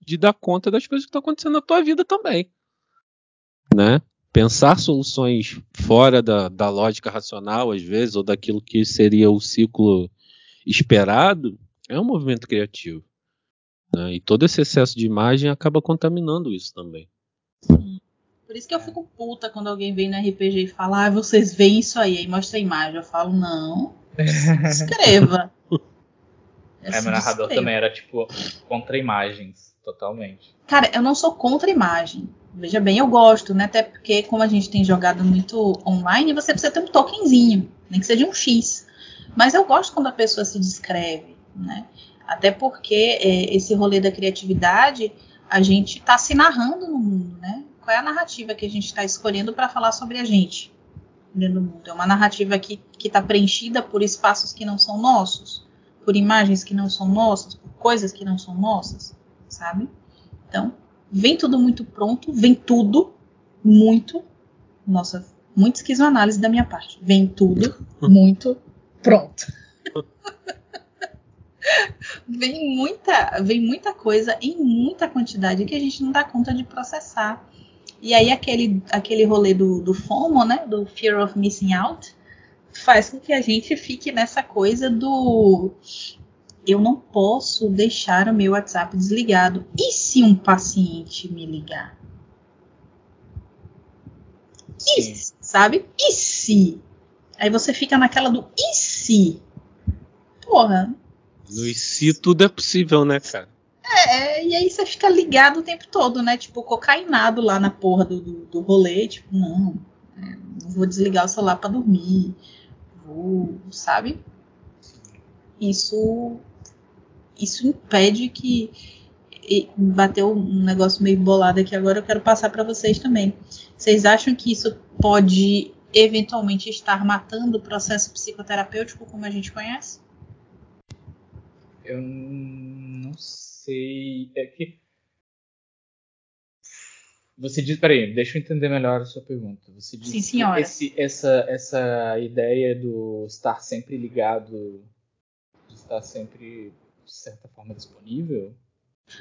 de dar conta das coisas que estão acontecendo na tua vida também, né? Pensar soluções fora da, da lógica racional, às vezes, ou daquilo que seria o ciclo esperado, é um movimento criativo. Né? E todo esse excesso de imagem acaba contaminando isso também. Por isso que eu fico puta quando alguém vem no RPG e fala, ah, vocês veem isso aí, aí mostra a imagem. Eu falo, não, [LAUGHS] escreva. É, meu narrador também era tipo contra imagens, totalmente. Cara, eu não sou contra imagem. Veja bem, eu gosto, né? Até porque, como a gente tem jogado muito online, você precisa ter um tokenzinho, nem que seja um X. Mas eu gosto quando a pessoa se descreve, né? Até porque é, esse rolê da criatividade, a gente está se narrando no mundo, né? Qual é a narrativa que a gente está escolhendo para falar sobre a gente dentro do mundo? É uma narrativa que está preenchida por espaços que não são nossos, por imagens que não são nossas, por coisas que não são nossas, sabe? Então, vem tudo muito pronto, vem tudo muito. Nossa, muito esquizoanálise da minha parte. Vem tudo [LAUGHS] muito pronto. [LAUGHS] vem muita, vem muita coisa em muita quantidade que a gente não dá conta de processar. E aí aquele, aquele rolê do, do FOMO, né, do Fear of Missing Out, faz com que a gente fique nessa coisa do eu não posso deixar o meu WhatsApp desligado. E se um paciente me ligar? E, sabe? E se? Aí você fica naquela do e se? Porra, no IC tudo é possível, né, cara? É, e aí você fica ligado o tempo todo, né? Tipo, cocainado lá na porra do, do, do rolê. Tipo, não, é, vou desligar o celular para dormir. Vou, sabe? Isso, isso impede que. E bateu um negócio meio bolado aqui agora, eu quero passar para vocês também. Vocês acham que isso pode eventualmente estar matando o processo psicoterapêutico como a gente conhece? Eu não sei. É que. Você diz. Peraí, deixa eu entender melhor a sua pergunta. Você diz Sim, senhora. Esse, essa, essa ideia do estar sempre ligado, de estar sempre, de certa forma, disponível?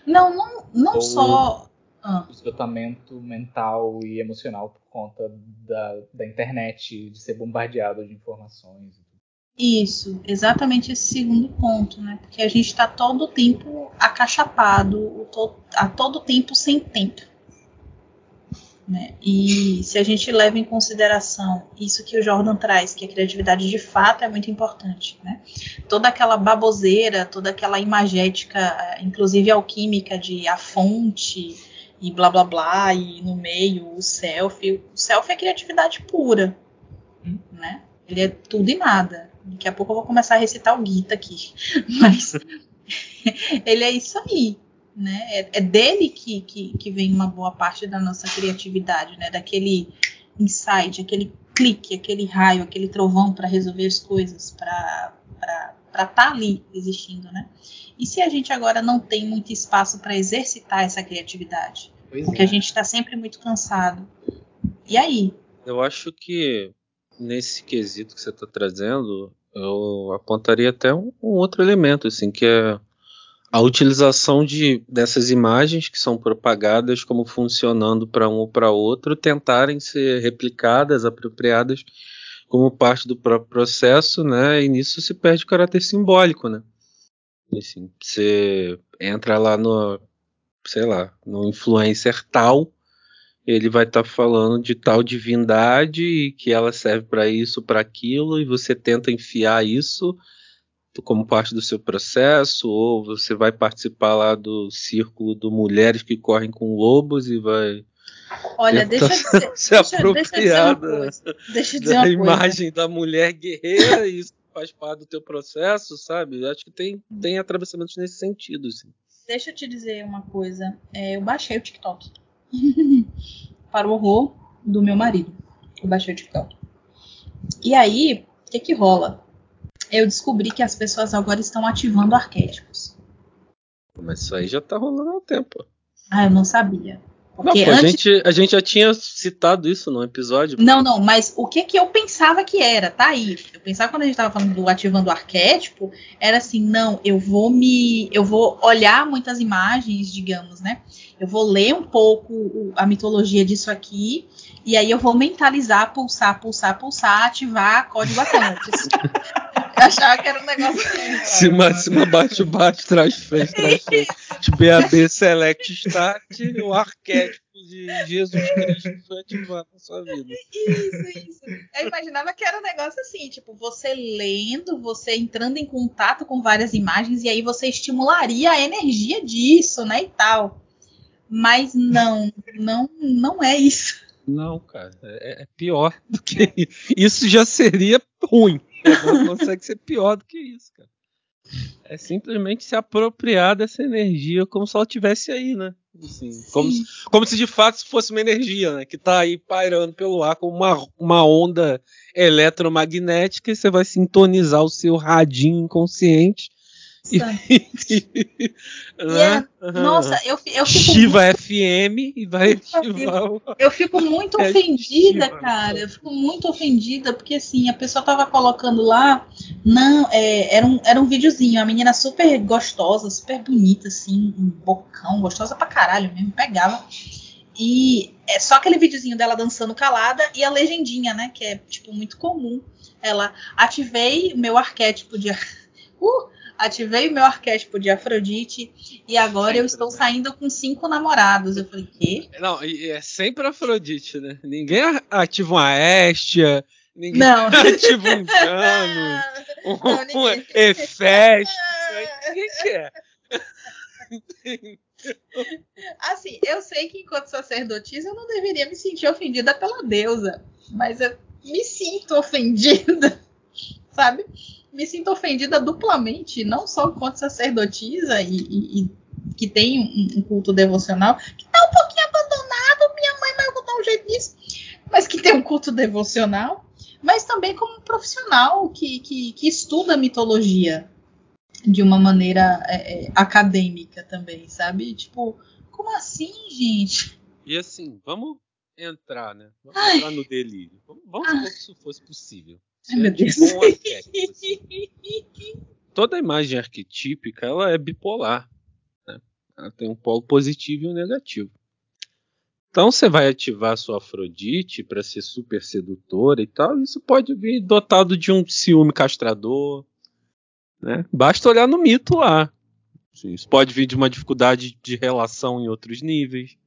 Não, não, não Ou só. Ah. Esgotamento mental e emocional por conta da, da internet, de ser bombardeado de informações isso, exatamente esse segundo ponto, né? Porque a gente está todo o tempo acachapado, a todo tempo sem tempo. Né? E se a gente leva em consideração isso que o Jordan traz, que a criatividade de fato é muito importante, né? Toda aquela baboseira, toda aquela imagética, inclusive alquímica de a fonte e blá blá blá, e no meio o selfie. O selfie é criatividade pura, né? Ele é tudo e nada. Daqui a pouco eu vou começar a recitar o Gita aqui. [LAUGHS] Mas [LAUGHS] ele é isso aí. Né? É, é dele que, que, que, vem uma boa parte da nossa criatividade, né? daquele insight, aquele clique, aquele raio, aquele trovão para resolver as coisas, para estar tá ali existindo. Né? E se a gente agora não tem muito espaço para exercitar essa criatividade? Pois porque é. a gente está sempre muito cansado. E aí? Eu acho que nesse quesito que você está trazendo, eu apontaria até um, um, outro elemento, assim, que é a utilização de, dessas imagens que são propagadas como funcionando para um ou para outro, tentarem ser replicadas, apropriadas como parte do próprio processo, né? E nisso se perde o caráter simbólico, né? Assim, você entra lá no, sei lá, no influencer tal, ele vai estar tá falando de tal divindade e que ela serve para isso, para aquilo, e você tenta enfiar isso como parte do seu processo, ou você vai participar lá do círculo de mulheres que correm com lobos e vai. Olha, deixa de ser, [LAUGHS] se deixa, apropriar deixa de da, deixa de da imagem da mulher guerreira e isso faz parte do teu processo, sabe? Acho que tem, tem atravessamentos nesse sentido, assim. Deixa eu te dizer uma coisa. É, eu baixei o TikTok. [LAUGHS] Para o horror do meu marido. Eu baixei o TikTok. E aí, o que que rola? Eu descobri que as pessoas agora estão ativando arquétipos. Mas isso aí já tá rolando há um tempo. Ah, eu não sabia. Não, pô, a, gente, a gente já tinha citado isso no episódio. Não, não, mas o que que eu pensava que era? Tá aí. Eu pensava quando a gente tava falando do ativando o arquétipo, era assim, não, eu vou me. Eu vou olhar muitas imagens, digamos, né? Eu vou ler um pouco a mitologia disso aqui, e aí eu vou mentalizar, pulsar, pulsar, pulsar, ativar código Atlantis. [LAUGHS] [LAUGHS] eu achava que era um negócio assim. Cima, cima, baixo, baixo, trás, frente, trás, frente. Tipo, BAB Select Start, o arquétipo de Jesus Cristo foi ativado na sua vida. Isso, isso. Eu imaginava que era um negócio assim, tipo, você lendo, você entrando em contato com várias imagens, e aí você estimularia a energia disso, né? E tal. Mas não, não, não é isso. Não, cara, é, é pior do que isso. Isso já seria ruim. Agora consegue ser pior do que isso, cara. É simplesmente se apropriar dessa energia como se ela estivesse aí, né? Assim, como, se, como se de fato fosse uma energia, né? Que tá aí pairando pelo ar como uma, uma onda eletromagnética e você vai sintonizar o seu radinho inconsciente. E, [LAUGHS] né? Nossa, eu, eu fico Shiva FM e vai ativar [LAUGHS] o. Eu fico muito É ofendida, estima, cara. Eu fico muito ofendida, porque assim, a pessoa tava colocando lá. Não, é, era, um, era um videozinho, a menina super gostosa, super bonita, assim, um bocão, gostosa pra caralho mesmo, pegava. E é só aquele videozinho dela dançando calada e a legendinha, né? Que é, tipo, muito comum. Ela ativei o meu arquétipo de. [LAUGHS] Uh, ativei o meu arquétipo de Afrodite e agora eu Sempre, estou né? saindo com cinco namorados. Eu falei, quê? Não, e é sempre Afrodite, né? Ninguém ativa uma Estia, ninguém Não. [LAUGHS] ativa um Janus, [LAUGHS] um, Não, um. Hefesto. Ninguém quer. Assim, eu sei que enquanto sacerdotisa eu não deveria me sentir ofendida pela deusa, mas eu me sinto ofendida, [LAUGHS] sabe? Me sinto ofendida duplamente, não só enquanto sacerdotisa e, e- e que tem um, um culto devocional, que tá um pouquinho abandonado, minha mãe vai botar um jeito nisso, mas que tem um culto devocional, mas também como um profissional que, que, que estuda mitologia de uma maneira é, é, acadêmica também, sabe? Tipo, como assim, gente? E assim, vamos entrar, né? Vamos Ai. entrar no delírio. Vamos, vamos supor isso fosse possível. Ai, meu É Deus. tipo um arquétipo, assim. [LAUGHS] Toda imagem arquetípica ela é bipolar. né? Ela tem um polo positivo e um negativo. Então você vai ativar sua Afrodite para ser super sedutora e tal. Isso pode vir dotado de um ciúme castrador. Né? Basta olhar no mito lá. Isso pode vir de uma dificuldade de relação em outros níveis.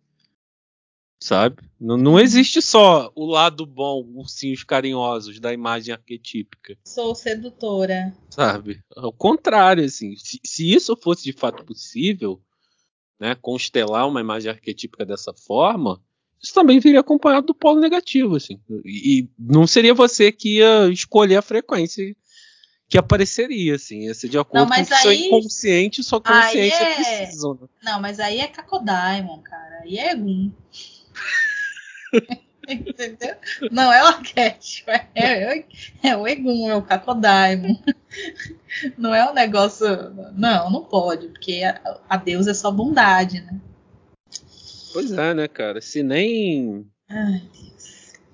Sabe? Não, não existe só o lado bom, ursinhos carinhosos da imagem arquetípica Sou sedutora. sabe? Ao contrário, assim, se, se isso fosse de fato possível, né, constelar uma imagem arquetípica dessa forma, isso também viria acompanhado do polo negativo, assim. E, e não seria você que ia escolher a frequência que apareceria, assim, ia ser de acordo Não, com o mas seu aí- inconsciente e sua consciência é- precisam. né? Não, mas aí é Cacodaimon, cara. Aí é. Entendeu? Não é o arquétipo, é, é, é o Egum, é o Cacodaimon. Não é um negócio. Não, não pode, porque a, a deusa é só bondade, né? Pois é, né, cara? Se nem Ai,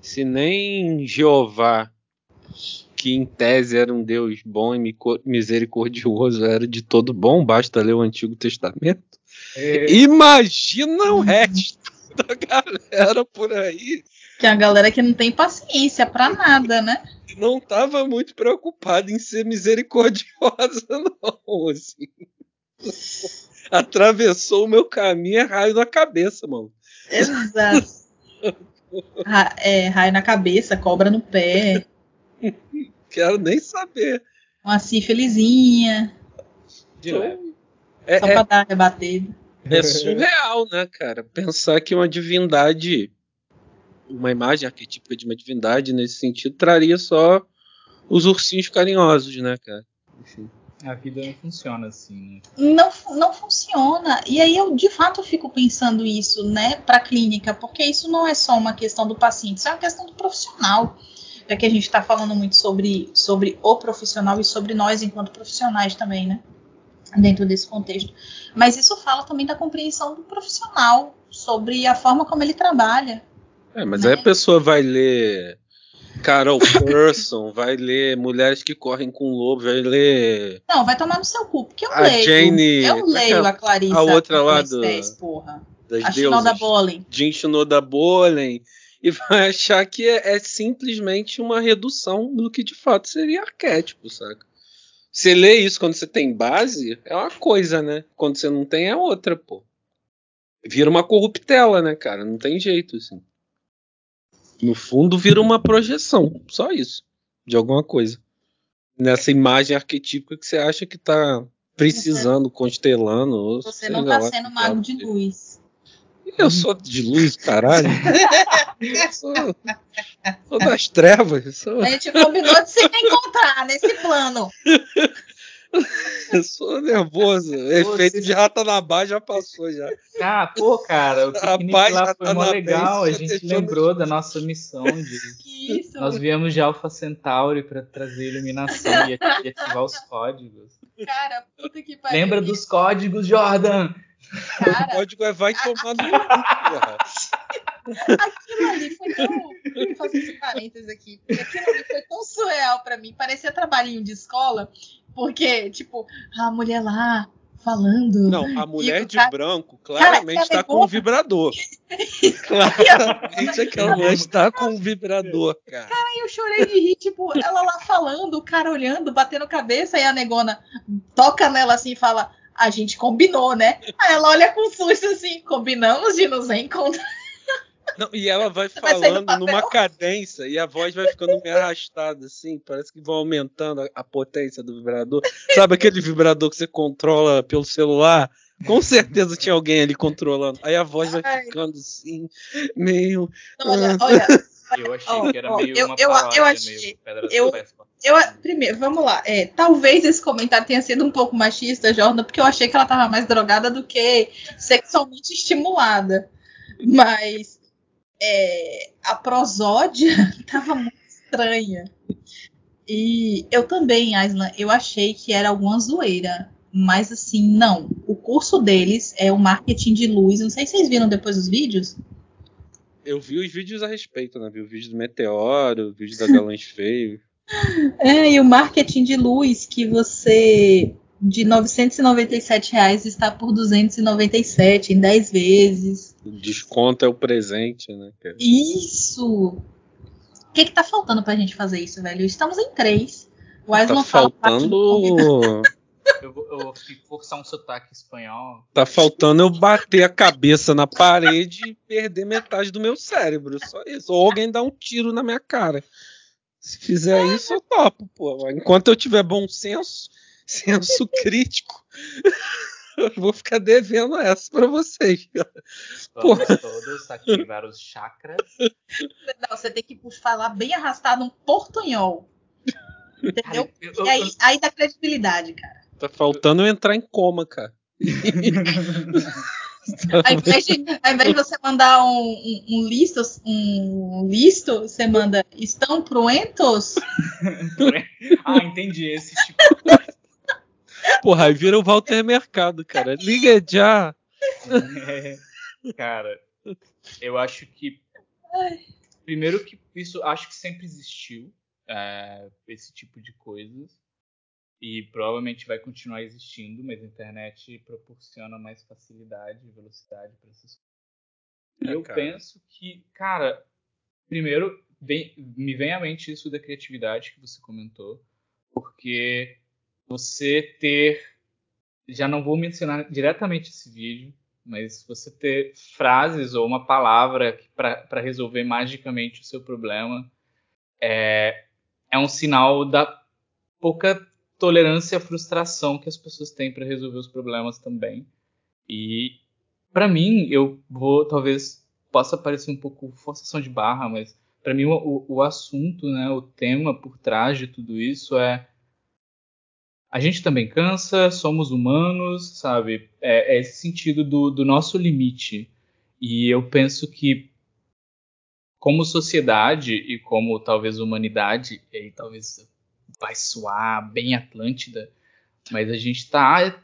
se nem Jeová, que em tese era um Deus bom e misericordioso, era de todo bom, basta ler o Antigo Testamento. É, Imagina o resto [LAUGHS] da galera por aí que é a galera que não tem paciência pra nada, né? não estava muito preocupada em ser misericordiosa, [LAUGHS] não. Assim. Atravessou o meu caminho é raio na cabeça, mano. Exato. [LAUGHS] Ra- é, raio na cabeça, cobra no pé, Quero nem saber. uma sífilizinha, De leve. É, só é- pra dar rebatida. É surreal, né, cara? Pensar que uma divindade, uma imagem arquetípica de uma divindade nesse sentido, traria só os ursinhos carinhosos, né, cara? Enfim. A vida não funciona assim, né? Não, não funciona. E aí eu de fato fico pensando isso, né, para a clínica, porque isso não é só uma questão do paciente, isso é uma questão do profissional. Já que a gente está falando muito sobre, sobre o profissional e sobre nós enquanto profissionais também, né? Dentro desse contexto. Mas isso fala também da compreensão do profissional sobre a forma como ele trabalha. É, mas né? aí a pessoa vai ler Carol Person, [LAUGHS] vai ler Mulheres que Correm com Lobo, vai ler. Não, vai tomar no seu cu, porque eu a leio. Jane, eu é leio a Clarissa. A outra lá do. 10, porra. Das a Shinoda Bolen. Jean Shinoda Bolen. E vai achar que é, é, simplesmente uma redução do que de fato seria arquétipo, saca? Você lê isso quando você tem base, é uma coisa, né? Quando você não tem, é outra, pô. Vira uma corruptela, né, cara? Não tem jeito, assim. No fundo, vira uma projeção. Só isso. De alguma coisa. Nessa imagem arquetípica que você acha que tá precisando, você, constelando. Você não tá sendo mago de luz. Eu sou de luz, caralho. eu [LAUGHS] sou, sou das trevas. Sou... A gente combinou de se encontrar nesse plano. Eu sou nervoso. Efeito de rata na barra já passou já. Ah, pô, cara, o piquenique lá foi mó legal. A gente lembrou da nossa missão de. [LAUGHS] Isso. Nós viemos de Alpha Centauri para trazer iluminação e ativar os códigos. Cara, puta que pariu. Lembra dos códigos, Jordan? Cara, o código é vai tomar no. [LAUGHS] Aquilo ali foi tão. Vou fazer esse parênteses aqui. Aquilo ali foi tão surreal pra mim. Parecia trabalhinho de escola. Porque, tipo, a mulher lá falando. Não, a mulher de cara... branco claramente está com um vibrador. [LAUGHS] claramente aquela mulher está com um vibrador, cara. Cara, eu chorei de rir, tipo, ela lá falando, o cara olhando, batendo cabeça, e a negona toca nela assim e fala: A gente combinou, né? Aí ela olha com susto assim: Combinamos de nos encontrar. Não, e ela vai falando numa cadência e a voz vai ficando meio arrastada, assim. Parece que vai aumentando a, a, potência do vibrador. Sabe aquele vibrador que você controla pelo celular? Com certeza tinha alguém ali controlando. Aí a voz vai ficando assim, meio. Não, olha, ah. olha. [LAUGHS] Eu achei oh, que era meio eu, uma eu, eu achei, eu, eu, primeiro, vamos lá. É, talvez esse comentário tenha sido um pouco machista, Jordan, porque eu achei que ela estava mais drogada do que sexualmente estimulada. Mas é, a prosódia [LAUGHS] estava muito estranha. E eu também, Aislan, eu achei que era alguma zoeira. Mas assim, não. O curso deles é o marketing de luz. Não sei se vocês viram depois os vídeos. Eu vi os vídeos a respeito, né? Vi o vídeo do Meteoro, o vídeo da Galães [LAUGHS] Feio. É, e o marketing de luz que você de 997 reais está por 297 em 10 vezes. O desconto é o presente, né? Cara? Isso! O que, que tá faltando pra gente fazer isso, velho? Estamos em três. O tá faltando. [LAUGHS] Eu vou, eu vou forçar um sotaque espanhol. Tá faltando eu bater a cabeça na parede e perder metade do meu cérebro. Só isso. Ou alguém dar um tiro na minha cara. Se fizer isso, eu topo, pô. Enquanto eu tiver bom senso, [LAUGHS] senso crítico. [LAUGHS] Eu vou ficar devendo essa para vocês. Porra. todos ativar os chakras. Não, você tem que falar bem arrastado um portunhol. [LAUGHS] Entendeu? Eu, eu, e aí, aí dá credibilidade, cara. Tá faltando eu entrar em coma, cara. [LAUGHS] ao, invés de, ao invés de você mandar um, um, um, listo, um listo, você manda estão prontos? [LAUGHS] ah, entendi. Esse tipo. Porra, aí vira o Walter Mercado, cara. Liga já! É, cara, eu acho que. Primeiro que isso acho que sempre existiu. É, esse tipo de coisas. E provavelmente vai continuar existindo, mas a internet proporciona mais facilidade e velocidade para essas coisas. E é, eu cara. penso que, cara, primeiro vem, me vem à mente isso da criatividade que você comentou, porque você ter. Já não vou mencionar diretamente esse vídeo, mas você ter frases ou uma palavra para resolver magicamente o seu problema é, é um sinal da pouca tolerância à frustração que as pessoas têm para resolver os problemas também. E para mim, eu vou talvez possa parecer um pouco forçação de barra, mas para mim o, o assunto, né, o tema por trás de tudo isso é a gente também cansa, somos humanos, sabe? É, é esse sentido do, do nosso limite. E eu penso que como sociedade e como talvez humanidade, e talvez vai soar bem Atlântida, mas a gente está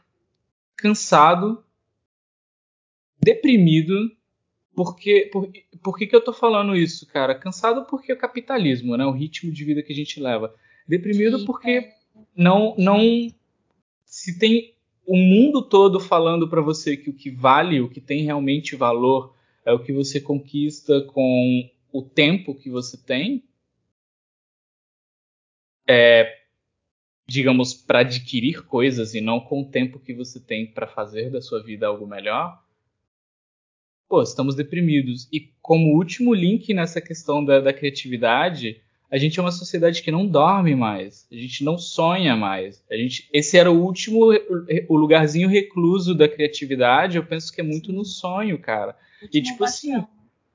cansado, deprimido. Porque, por, por que, que eu tô falando isso, cara? Cansado porque o capitalismo, né? O ritmo de vida que a gente leva. Deprimido Sim, porque é. não, não se tem o mundo todo falando para você que o que vale, o que tem realmente valor, é o que você conquista com o tempo que você tem, é, digamos, para adquirir coisas e não com o tempo que você tem para fazer da sua vida algo melhor, pô, estamos deprimidos. E como último link nessa questão da, da criatividade, a gente é uma sociedade que não dorme mais, a gente não sonha mais. A gente, esse era o último, o lugarzinho recluso da criatividade. Eu penso que é muito no sonho, cara. E tipo assim,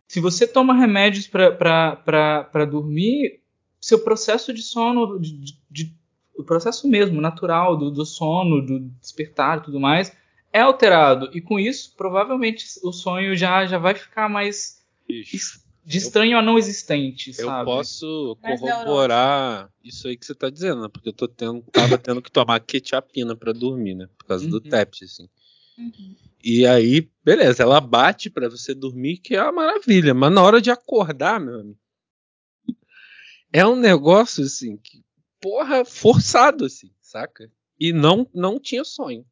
se você toma remédios para dormir, seu processo de sono, de, de, o processo mesmo, natural do, do sono, do despertar e tudo mais, é alterado. E com isso, provavelmente o sonho já, já vai ficar mais Ixi, de estranho eu, a não existente, eu sabe? Eu posso corroborar isso aí que você está dizendo, né? Porque eu tô tendo, tava tendo que tomar quetiapina para dormir, né? Por causa uhum. do TEPS, assim. Uhum. E aí, beleza, ela bate para você dormir, que é uma maravilha. Mas na hora de acordar, meu amigo, é um negócio assim que, porra, forçado assim, saca? E não não tinha sonho.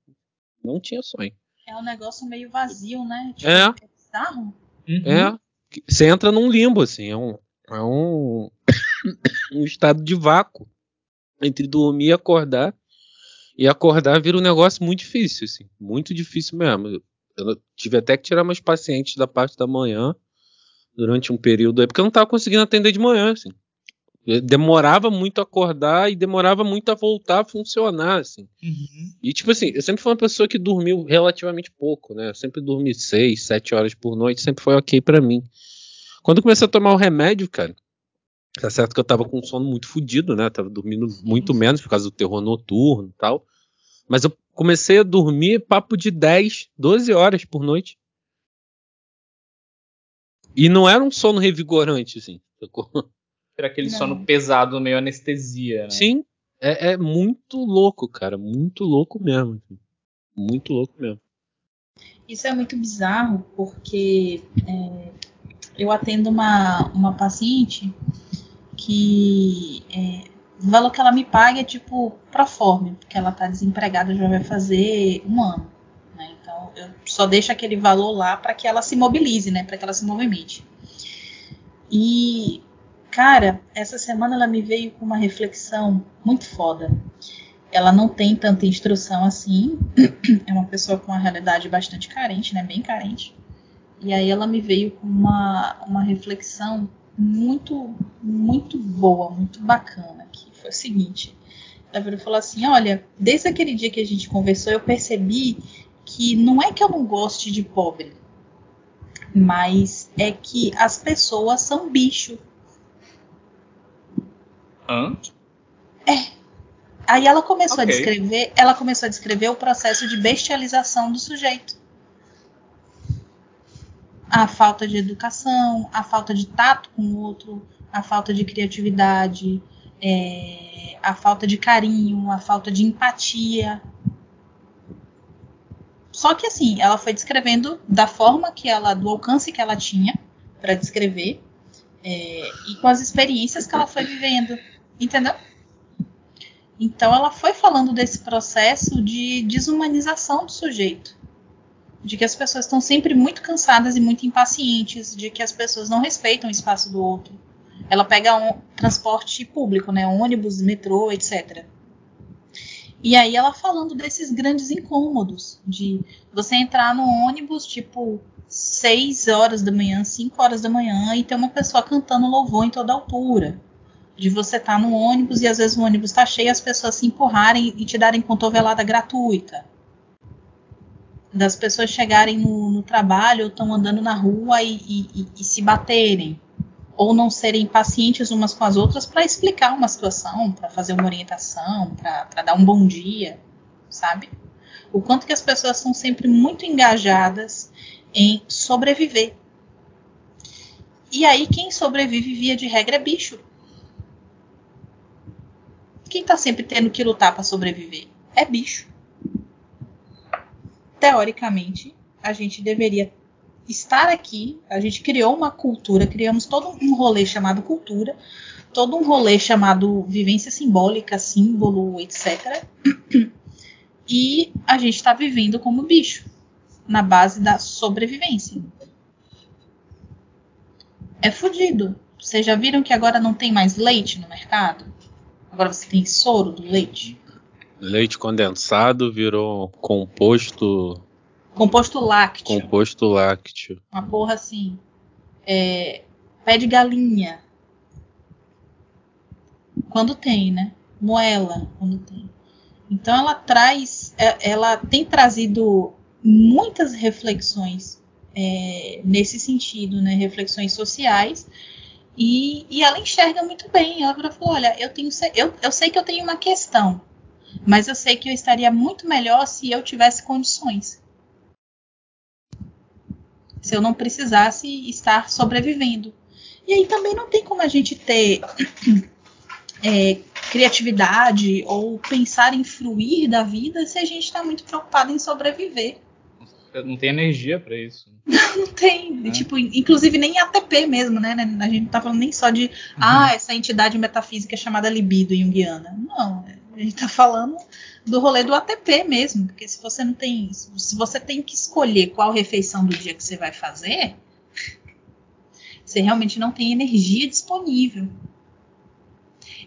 Não tinha sonho. É um negócio meio vazio, né? Tipo, é. é bizarro. Uhum. É. Você entra num limbo, assim, é um, é um, [COUGHS] um estado de vácuo entre dormir e acordar. E acordar vira um negócio muito difícil, assim, muito difícil mesmo. Eu tive até que tirar meus pacientes da parte da manhã durante um período aí, porque eu não estava conseguindo atender de manhã, assim. Eu demorava muito a acordar e demorava muito a voltar a funcionar, assim. Uhum. E, tipo assim, eu sempre fui uma pessoa que dormiu relativamente pouco, né? Eu sempre dormi seis, sete horas por noite, sempre foi ok para mim. Quando eu comecei a tomar o remédio, cara, tá certo que eu tava com um sono muito fodido, né? Eu tava dormindo muito menos por causa do terror noturno e tal. Mas eu comecei a dormir papo de 10, 12 horas por noite. E não era um sono revigorante, assim. Era aquele não. sono pesado, meio anestesia, né? Sim. É, é, muito louco, cara. Muito louco mesmo. Assim. Muito louco mesmo. Isso é muito bizarro, porque é, eu atendo uma, uma paciente que é, o valor que ela me paga é tipo pro forma, porque ela tá desempregada já vai fazer um ano. Né? Então eu só deixo aquele valor lá para que ela se mobilize, né? Para que ela se movimente. E cara, essa semana ela me veio com uma reflexão muito foda. Ela não tem tanta instrução assim, [CLEARS THROAT] é uma pessoa com uma realidade bastante carente, né? Bem carente. E aí ela me veio com uma, uma reflexão muito, muito boa, muito bacana foi o seguinte: ela virou falou assim: Olha, desde aquele dia que a gente conversou, eu percebi que não é que eu não goste de pobre, mas é que as pessoas são bicho. Hã? É. Aí ela começou okay. a descrever, ela começou a descrever o processo de bestialização do sujeito. A falta de educação, a falta de tato com o outro, a falta de criatividade, é, a falta de carinho, a falta de empatia. Só que assim, ela foi descrevendo da forma que ela, do alcance que ela tinha para descrever é, e com as experiências que ela foi vivendo, entendeu? Então ela foi falando desse processo de desumanização do sujeito, de que as pessoas estão sempre muito cansadas e muito impacientes, de que as pessoas não respeitam o espaço do outro, ela pega um transporte público, né, ônibus, metrô, etc. E aí ela falando desses grandes incômodos, de você entrar no ônibus, tipo, 6 horas da manhã, 5 horas da manhã, e ter uma pessoa cantando louvor em toda altura. De você estar tá no ônibus e às vezes o ônibus está cheio, as pessoas se empurrarem e te darem cotovelada gratuita. Das pessoas chegarem no, no trabalho ou estão andando na rua e, e, e, se baterem ou não serem pacientes umas com as outras para explicar uma situação, para fazer uma orientação, para dar um bom dia, sabe? O quanto que as pessoas são sempre muito engajadas em sobreviver. E aí quem sobrevive via de regra é bicho. Quem está sempre tendo que lutar para sobreviver é bicho. Teoricamente, a gente deveria estar aqui. A gente criou uma cultura, criamos todo um rolê chamado cultura, todo um rolê chamado vivência simbólica, símbolo, etc. [CLEARS THROAT] E a gente está vivendo como bicho, na base da sobrevivência. É fudido. Vocês já viram que agora não tem mais leite no mercado? Agora você tem soro do leite. Leite condensado virou composto. Composto lácteo. Composto lácteo. Uma porra assim. É, pé de galinha. Quando tem, né? Moela, quando tem. Então ela traz, é, ela tem trazido muitas reflexões é, nesse sentido, né? Reflexões sociais e, e ela enxerga muito bem. Ela falou: olha, eu, tenho, eu, eu sei que eu tenho uma questão, mas eu sei que eu estaria muito melhor se eu tivesse condições. Se eu não precisasse estar sobrevivendo. E aí também não tem como a gente ter [CLEARS THROAT] é, criatividade ou pensar em fruir da vida se a gente está muito preocupado em sobreviver não tem energia para isso. [LAUGHS] não tem. É. Tipo, inclusive nem ATP mesmo, né? A gente não tá falando nem só de uhum. ah, essa entidade metafísica chamada libido junguiana. Não, a gente tá falando do rolê do ATP mesmo. Porque se você não tem. Se você tem que escolher qual refeição do dia que você vai fazer, você realmente não tem energia disponível.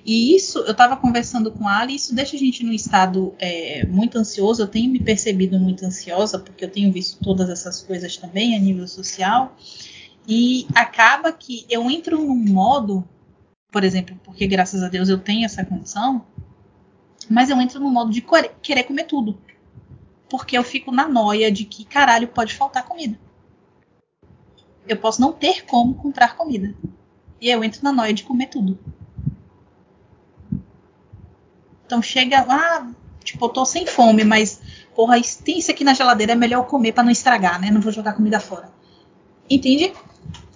E isso, eu estava conversando com a Ali, isso deixa a gente num estado é, muito ansioso. Eu tenho me percebido muito ansiosa, porque eu tenho visto todas essas coisas também a nível social. E acaba que eu entro num modo, por exemplo, porque graças a Deus eu tenho essa condição, mas eu entro num modo de querer comer tudo. Porque eu fico na noia de que, caralho, pode faltar comida. Eu posso não ter como comprar comida. E eu entro na noia de comer tudo. Então chega lá, ah, tipo, eu tô sem fome, mas, porra, tem isso aqui na geladeira, é melhor eu comer para não estragar, né? Não vou jogar comida fora. Entende?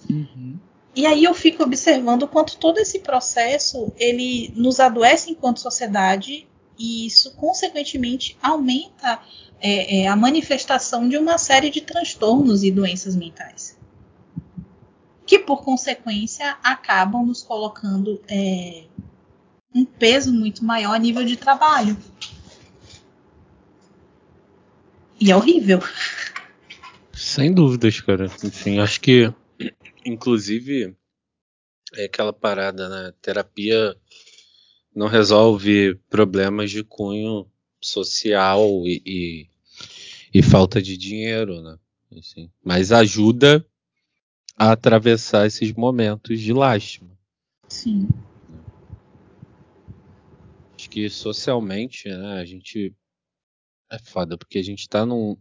Uhum. E aí eu fico observando o quanto todo esse processo ele nos adoece enquanto sociedade e isso consequentemente aumenta é, é, a manifestação de uma série de transtornos e doenças mentais que por consequência acabam nos colocando é, um peso muito maior a nível de trabalho. E é horrível. Sem dúvidas, cara. Enfim, acho que, inclusive, é aquela parada, né? Terapia não resolve problemas de cunho social e, e, e falta de dinheiro, né? Assim, mas ajuda a atravessar esses momentos de lástima. Sim acho que socialmente, né, a gente é foda, porque a gente tá num,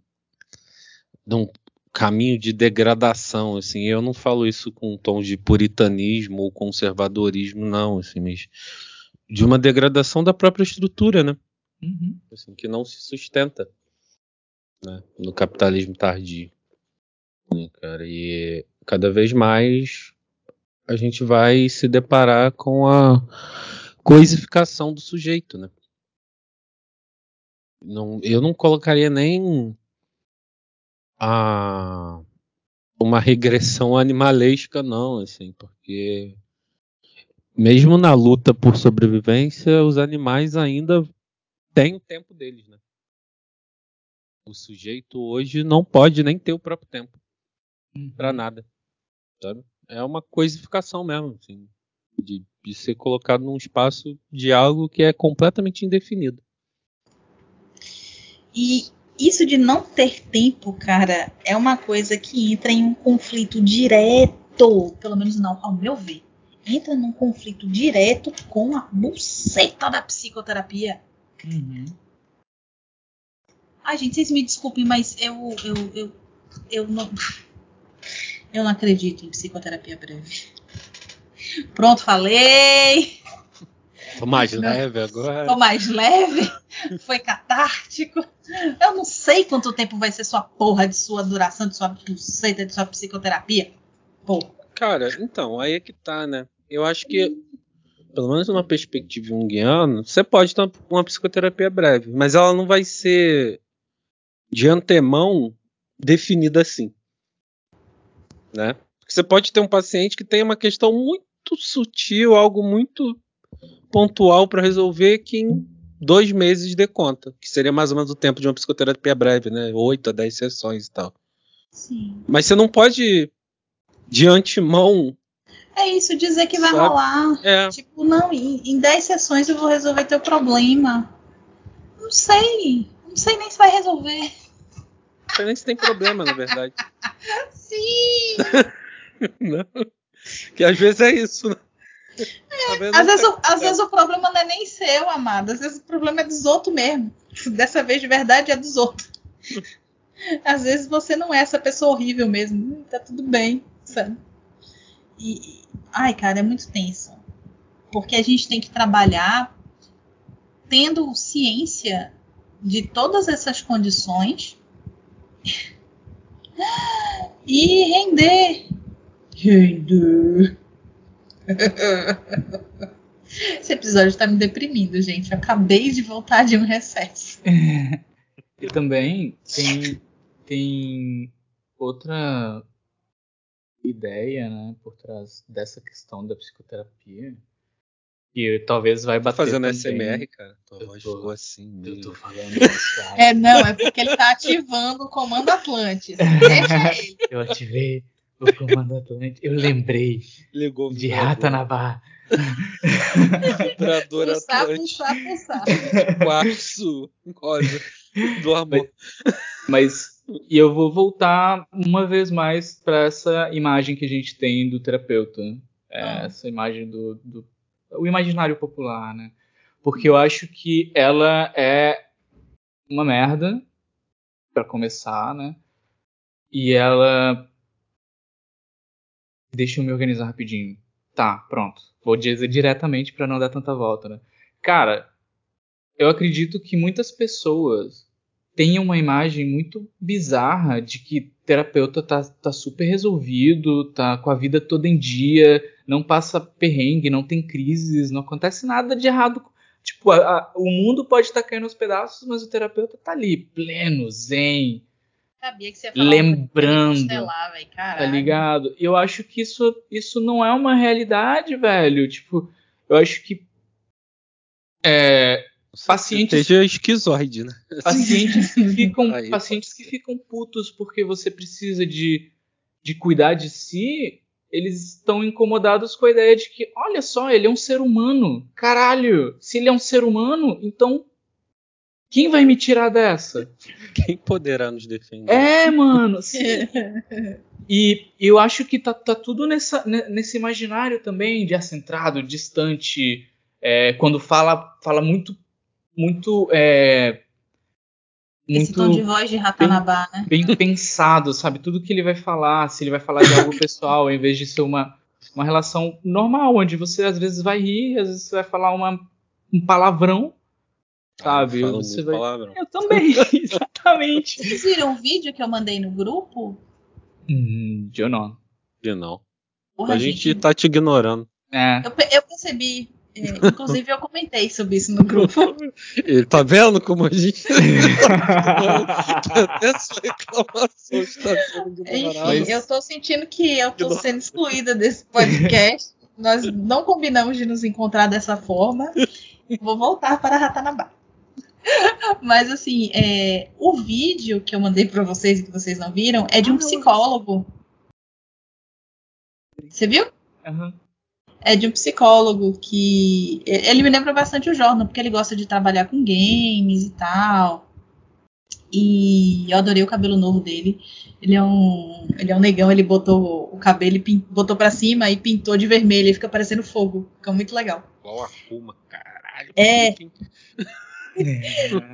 num caminho de degradação, assim, eu não falo isso com um tom de puritanismo ou conservadorismo, não, assim, mas de uma degradação da própria estrutura, né? Uhum. Assim, que não se sustenta né, no capitalismo tardio. Né, cara, e cada vez mais a gente vai se deparar com a coisificação do sujeito, né? Não, eu não colocaria nem a uma regressão animalesca, não, assim, porque mesmo na luta por sobrevivência, os animais ainda têm o tempo deles, né? O sujeito hoje não pode nem ter o próprio tempo uhum. para nada, sabe? É uma coisificação mesmo, assim, de de ser colocado num espaço de algo que é completamente indefinido. E isso de não ter tempo, cara, é uma coisa que entra em um conflito direto, pelo menos não ao meu ver, entra num conflito direto com a buceta da psicoterapia. Uhum. Ai, gente, vocês me desculpem, mas eu, eu, eu, eu não. Eu não acredito em psicoterapia breve. Pronto, falei. Tô mais leve agora. Tô mais leve. Foi catártico. Eu não sei quanto tempo vai ser sua porra de sua duração, de sua pulseira, de sua psicoterapia. Pô. Cara, então, aí é que tá, né? Eu acho que, pelo menos numa perspectiva junguiana, você pode ter uma psicoterapia breve, mas ela não vai ser de antemão definida assim. Né? Porque você pode ter um paciente que tem uma questão muito sutil, algo muito pontual para resolver que em dois meses dê conta, que seria mais ou menos o tempo de uma psicoterapia breve, né? 8 a 10 sessões e tal. Sim. Mas você não pode, de antemão. É isso, dizer que vai Sabe? rolar. É, Tipo, não, em, em 10 sessões eu vou resolver teu problema. Não sei. Não sei nem se vai resolver. não sei nem se tem problema, na verdade. [LAUGHS] Sim! [LAUGHS] Não. Que às vezes é isso, né? Às vezes Às vezes, o, às vezes o problema não é nem seu, amado. Às vezes o problema é dos outros mesmo. Dessa vez, de verdade, é dos outros. [LAUGHS] Às vezes você não é essa pessoa horrível mesmo. Hum, Tá tudo bem, sabe? E- ai, cara, é muito tenso. Porque a gente tem que trabalhar tendo ciência de todas essas condições [LAUGHS] e render. Render. Esse episódio tá me deprimindo, gente. Eu acabei de voltar de um recesso. [LAUGHS] E também tem, tem outra ideia, né, por trás dessa questão da psicoterapia, que talvez vai Tá bater fazendo também. SMR, cara? Tua Eu voz tô- ficou assim, Eu meio... tô falando. É, não, é porque ele tá ativando o comando Atlantis. [LAUGHS] Deixa ele. Eu ativei o comando Atlântico. Eu lembrei Ligou de. Rata na barra. Pulsar, Atlântico. pulsar, pulsar. [LAUGHS] Quartzo rosa do amor. Mas e eu vou voltar uma vez mais para essa imagem que a gente tem do terapeuta. É, Ah. Essa imagem do, do o imaginário popular, né? Porque eu acho que ela é uma merda para começar, né? E ela Deixa eu me organizar rapidinho. Tá, pronto. Vou dizer diretamente para não dar tanta volta, né? Cara, eu acredito que muitas pessoas têm uma imagem muito bizarra de que terapeuta tá, tá super resolvido, tá com a vida toda em dia, não passa perrengue, não tem crises, não acontece nada de errado. Tipo, a- a- o mundo pode estar caindo aos pedaços, mas o terapeuta tá ali, pleno, zen, Sabia que você ia falar Lembrando. coisa estelar, velho. Tá ligado? Eu acho que isso, isso não é uma realidade, velho. Tipo, eu acho que. É, Pacientes- Seja esquizoide, né? pacientes que [LAUGHS] ficam Aí, pacientes que ficam putos porque você precisa de, de cuidar de si, eles estão incomodados com a ideia de que, olha só, ele é um ser humano. Caralho, se ele é um ser humano, então quem vai me tirar dessa? Quem poderá nos defender? É, mano, sim. [LAUGHS] E eu acho que tá, tá tudo nessa, ne- nesse imaginário também de acentrado, distante, é, quando fala, fala muito, muito, é, Esse tom de muito voz de Ratanabá, né? bem pensado, sabe? Tudo que ele vai falar, se ele vai falar de algo pessoal, em vez de ser uma, uma relação normal, onde você às vezes vai rir, às vezes você vai falar uma, um palavrão, sabe? Fala você vai... palavrão. Eu também, [LAUGHS] exatamente. Vocês viram o vídeo que eu mandei no grupo? Hum, eu não. De não. Porra, a gente tá te ignorando. É. Eu, eu percebi. é, inclusive, eu comentei sobre isso no grupo. [LAUGHS] Ele tá vendo como a gente. Até sua reclamação está sendo ignorada. Enfim, eu tô sentindo que eu tô sendo excluída desse podcast. Nós não combinamos de nos encontrar dessa forma. Vou voltar para Ratanabá. [LAUGHS] Mas assim, é, o vídeo que eu mandei para vocês e que vocês não viram é de um psicólogo. Você viu? Aham. É de um psicólogo que. Ele me lembra bastante o Jordan, porque ele gosta de trabalhar com games e tal. E eu adorei o cabelo novo dele. Ele é um, ele é um negão, ele botou o cabelo, e pin- botou pra cima e pintou de vermelho. E fica parecendo fogo. Fica muito legal. Igual a Kuma, caralho. É. [LAUGHS]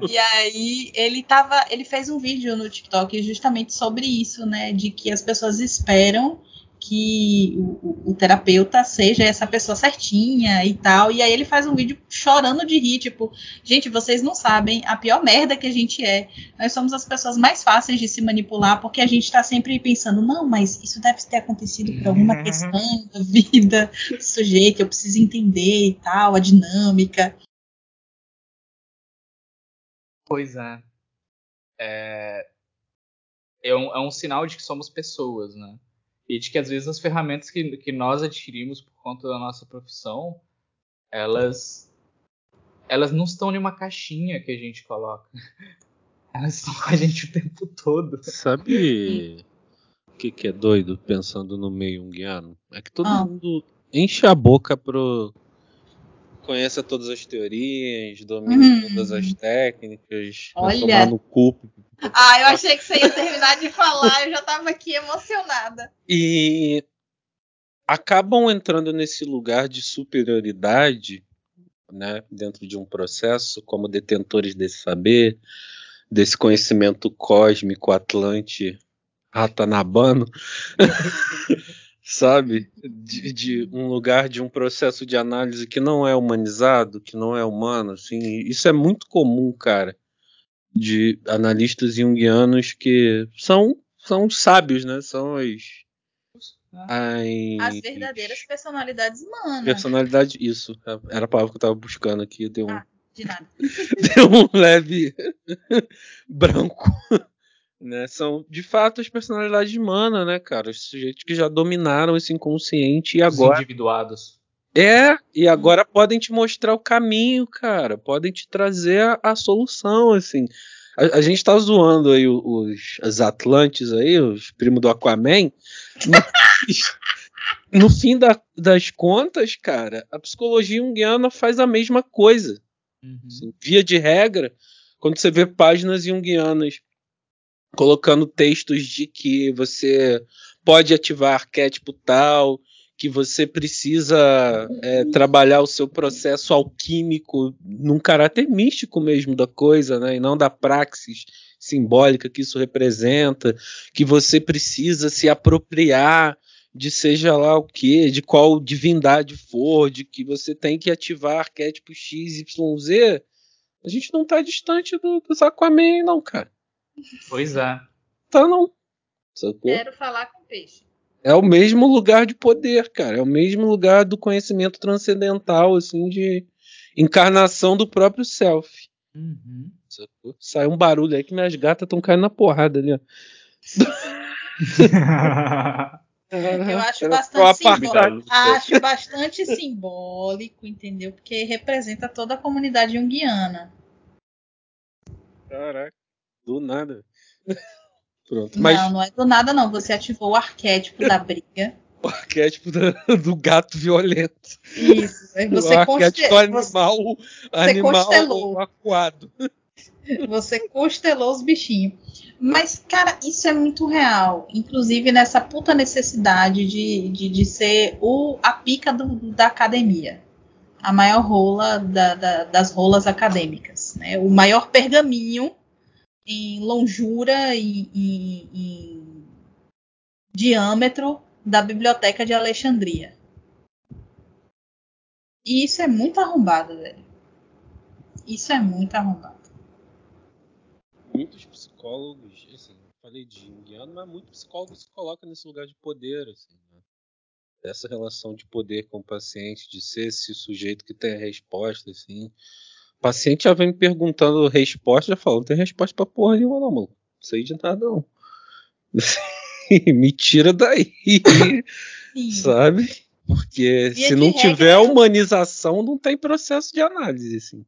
E aí ele tava, ele fez um vídeo no TikTok justamente sobre isso, né, de que as pessoas esperam que o, o, terapeuta seja essa pessoa certinha e tal. E aí ele faz um vídeo chorando de rir, tipo, gente, vocês não sabem a pior merda que a gente é. Nós somos as pessoas mais fáceis de se manipular, porque a gente está sempre pensando, não, mas isso deve ter acontecido por alguma uhum. questão da vida do sujeito, eu preciso entender e tal, a dinâmica. Pois é. É, é, um, é um sinal de que somos pessoas, né? e de que às vezes as ferramentas que, que nós adquirimos por conta da nossa profissão, elas elas não estão em uma caixinha que a gente coloca. [LAUGHS] Elas estão com a gente o tempo todo. Sabe o que, que é doido pensando no meio unguiano? É que todo ah. mundo enche a boca pro. Conhece todas as teorias, domina uhum. todas as técnicas, Olha. tomar no cu ah, eu achei que você ia terminar de falar, eu já estava aqui emocionada. E acabam entrando nesse lugar de superioridade, né, dentro de um processo, como detentores desse saber, desse conhecimento cósmico, atlante, ratanabano, [LAUGHS] sabe? De, de, um lugar de um processo de análise que não é humanizado, que não é humano, assim. Isso é muito comum, cara de analistas junguianos que são, são sábios, né? São as. As, as verdadeiras personalidades humanas. Personalidade, isso. Era a palavra que eu estava buscando aqui. Deu um, ah, de nada. [LAUGHS] deu um leve [LAUGHS] branco. Né? São, de fato, as personalidades humanas, né, cara? Os sujeitos que já dominaram esse inconsciente e agora. Os individuados. É, e agora podem te mostrar o caminho, cara. Podem te trazer a, a solução, assim. A, a, gente tá zoando aí os, os Atlantes aí, os primos do Aquaman. Mas, [LAUGHS] no fim da, das contas, cara, a psicologia junguiana faz a mesma coisa. Uhum. Assim, via de regra, quando você vê páginas junguianas colocando textos de que você pode ativar arquétipo tal, que você precisa é, trabalhar o seu processo alquímico num caráter místico mesmo da coisa, né? E não da praxis simbólica que isso representa, que você precisa se apropriar de seja lá o que, de qual divindade for, de que você tem que ativar arquétipo X, Y, Z, a gente não tá distante do, dos Aquaman, não, cara. Pois é. Tá não. Sacou? Quero falar com peixe. É o mesmo lugar de poder, cara. É o mesmo lugar do conhecimento transcendental, assim, de encarnação do próprio self. Uhum. Sai um barulho aí que minhas gatas estão caindo na porrada ali, ó. [LAUGHS] Eu acho bastante, simbólico, acho bastante simbólico, entendeu? Porque representa toda a comunidade junguiana. Caraca, do nada. [LAUGHS] Pronto. Mas... Não, não é do nada, não. Você ativou o arquétipo da briga. O arquétipo do, do gato violento. Isso. Você o arquétipo animal, você animal constelou. acuado. Você constelou os bichinhos. Mas, cara, isso é muito real. Inclusive nessa puta necessidade de, de, de ser o, a pica do, da academia. A maior rola da, da, das rolas acadêmicas. Né? O maior pergaminho em longura e em, em diâmetro da Biblioteca de Alexandria. E isso é muito arrombado, velho. Isso é muito arrombado. Muitos psicólogos, assim, falei de Jungiano, mas muitos psicólogos se colocam nesse lugar de poder, assim, né? Essa relação de poder com o paciente, de ser esse sujeito que tem a resposta, assim paciente já vem me perguntando resposta, já falou, não tem resposta pra porra nenhuma, não, mano. Não sei de nada, não. [LAUGHS] me tira daí. sabe? Porque Via se não regra, tiver humanização, não tem processo de análise, assim.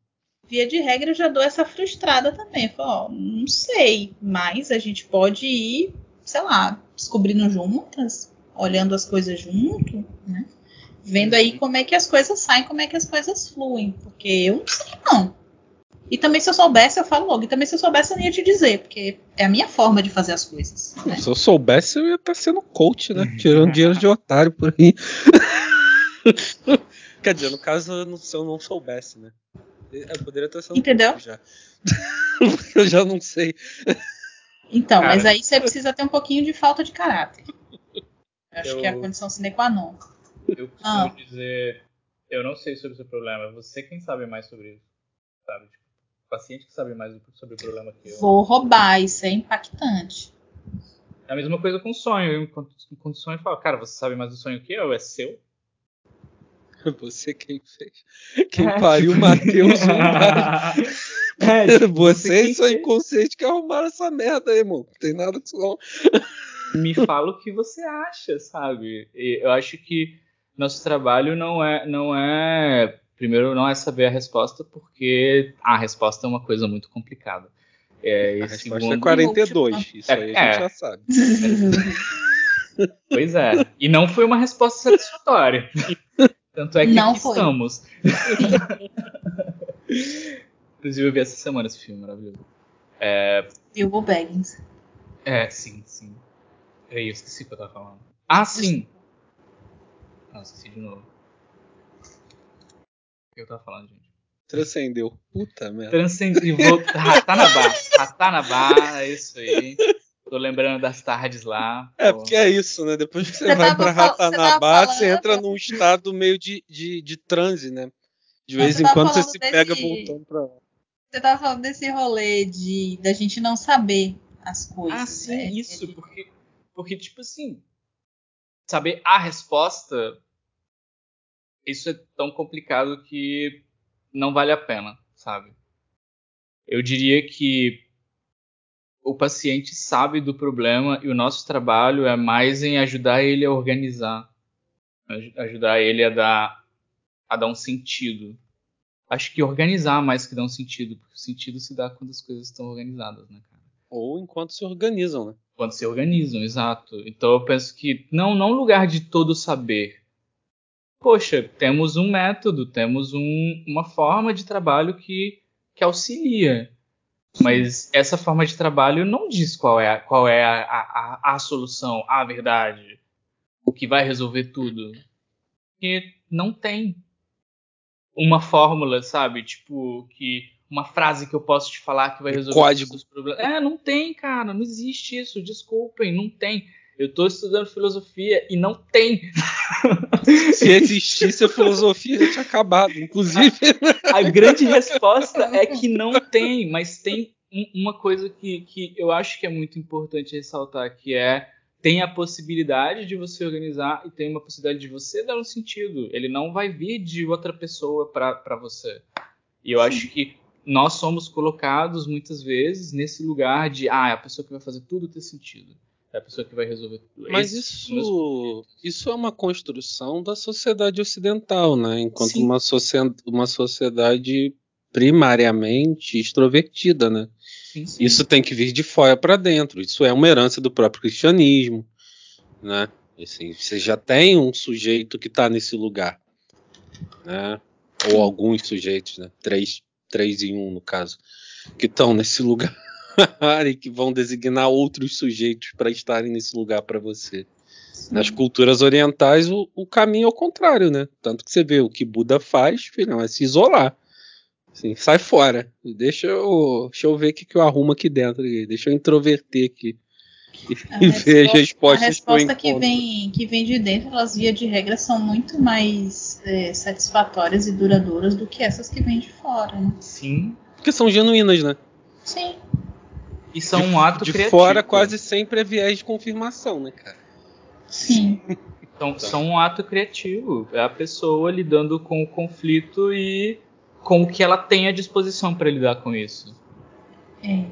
Via de regra, eu já dou essa frustrada também. Falo, ó, não sei, mas a gente pode ir, sei lá, descobrindo juntas, olhando as coisas junto, né? Vendo aí como é que as coisas saem, como é que as coisas fluem. Porque eu não sei, não. E também, se eu soubesse, eu falo logo. E também, se eu soubesse, eu não ia te dizer, porque é a minha forma de fazer as coisas. Né? Se eu soubesse, eu ia estar sendo coach, né? Tirando dinheiro de otário por aí. [LAUGHS] Quer dizer, no caso, se eu não soubesse, né? Eu poderia estar sendo Entendeu? já. [LAUGHS] eu já não sei. Então, Cara. mas aí você precisa ter um pouquinho de falta de caráter. Eu acho Eu- que é a condição sine qua non. Eu costumo Ah. dizer, eu não sei sobre o seu problema, é você quem sabe mais sobre isso. Sabe? Tipo, o paciente que sabe mais sobre o problema que eu. Vou roubar, isso é impactante. É a mesma coisa com sonho. Eu, quando, quando sonho, eu falo, cara, você sabe mais do sonho que eu? É seu? [LAUGHS] Você quem fez. Quem É, pariu o tipo- Matheus. É, [LAUGHS] tipo, Você e quem seu fez. inconsciente que arrumaram essa merda aí, irmão. Não tem nada não. me fala o que você acha, sabe? E eu acho que nosso trabalho não é, não é, primeiro não é saber a resposta, porque a resposta é uma coisa muito complicada. É, A resposta é segundo- 42. Isso aí a É. gente já sabe. [LAUGHS] Pois é. E não foi uma resposta satisfatória. [LAUGHS] Tanto é que Não estamos. [LAUGHS] Inclusive eu vi essa semana esse filme maravilhoso. Bilbo Baggins. É, sim, sim. Peraí, eu esqueci o que eu tava falando. Ah, sim! Ah, esqueci de novo. O que eu tava falando, gente? Transcendeu. Puta merda. Transcendeu. Ratanabá. [LAUGHS] Ratanabá, é isso aí. Tô lembrando das tardes lá. É, pô. porque é isso, né? Depois que você, Você vai pra você Ratanabá, você falando- entra num estado meio de, de, de transe, né? De vez você em quando você se desse- pega voltando pra lá. Você tava falando desse rolê de da gente não saber as coisas. Ah, sim, né? isso, porque, porque, tipo assim, saber a resposta, isso é tão complicado que não vale a pena, sabe? Eu diria que o paciente sabe do problema e o nosso trabalho é mais em ajudar ele a organizar, aj- ajudar ele a dar, a dar um sentido. Acho que organizar mais que dar um sentido, porque o sentido se dá quando as coisas estão organizadas, né, cara? Ou enquanto se organizam, né? Quando se organizam, exato. Então eu penso que não não lugar de todo saber. Poxa, temos um método, temos um- uma forma de trabalho que, que auxilia. Mas essa forma de trabalho não diz qual é, a- qual é a, a, a, solução, a verdade, o que vai resolver tudo. Porque não tem uma fórmula, sabe? Tipo, que uma frase que eu posso te falar que vai Um resolver código. todos os problemas. É, não tem, cara, não existe isso. Desculpem, não tem. Eu tô estudando filosofia e não tem. [LAUGHS] Se existisse a filosofia, já tinha acabado. Inclusive, A grande resposta é que não tem, mas tem um- uma coisa que, que eu acho que é muito importante ressaltar, que é tem a possibilidade de você organizar e tem uma possibilidade de você dar um sentido. Ele não vai vir de outra pessoa para você. E eu Sim. acho que nós somos colocados muitas vezes nesse lugar de ah, é a pessoa que vai fazer tudo ter sentido. É a pessoa que vai resolver tudo. Mas o meu- isso, isso é uma construção da sociedade ocidental, né? Enquanto Sim. uma, socie- uma sociedade primariamente extrovertida, né? Sim, sim. Isso tem que vir de fora para dentro. Isso é uma herança do próprio cristianismo, né? Assim, você já tem um sujeito que está nesse lugar, né? Ou alguns sujeitos, né? Três, três em um no caso, que estão nesse lugar [LAUGHS] e que vão designar outros sujeitos para estarem nesse lugar para você. Nas culturas orientais, o, o caminho é o contrário, né? Tanto que você vê o que Buda faz, filhão, é se isolar. Assim, sai fora. Deixa eu, deixa eu ver o que, que eu arrumo aqui dentro. Deixa eu introverter aqui. A E ver as resposta- respostas A resposta que que vem, que vem de dentro, elas via de regra são muito mais é, satisfatórias e duradouras do que essas que vêm de fora, né? Sim. Porque são genuínas, né? Sim. E são um ato de criativo. fora quase sempre é viés de confirmação, né, cara? Sim. São, são um ato criativo. É a pessoa lidando com o conflito e com o que ela tem à disposição para lidar com isso. É,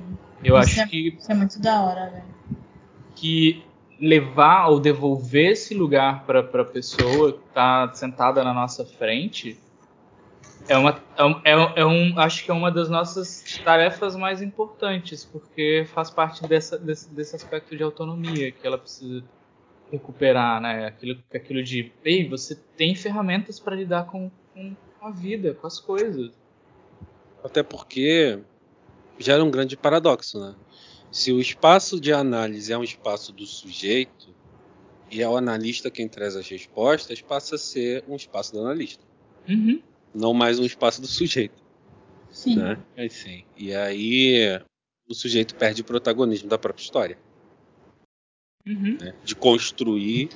Eu Isso acho é- que, isso é muito da hora, velho. Que levar ou devolver esse lugar para a pessoa que está sentada na nossa frente é uma é, é, é um acho que é uma das nossas tarefas mais importantes porque faz parte dessa, desse, desse aspecto de autonomia que ela precisa recuperar né aquilo aquilo de ei você tem ferramentas para lidar com, com a vida com as coisas Até porque gera um grande paradoxo, né? Se o espaço de análise é um espaço do sujeito e é o analista quem traz as respostas, passa a ser um espaço do analista, Uhum. não mais um espaço do sujeito, Sim. né? Assim, e aí o sujeito perde o protagonismo da própria história, Uhum. né? De construir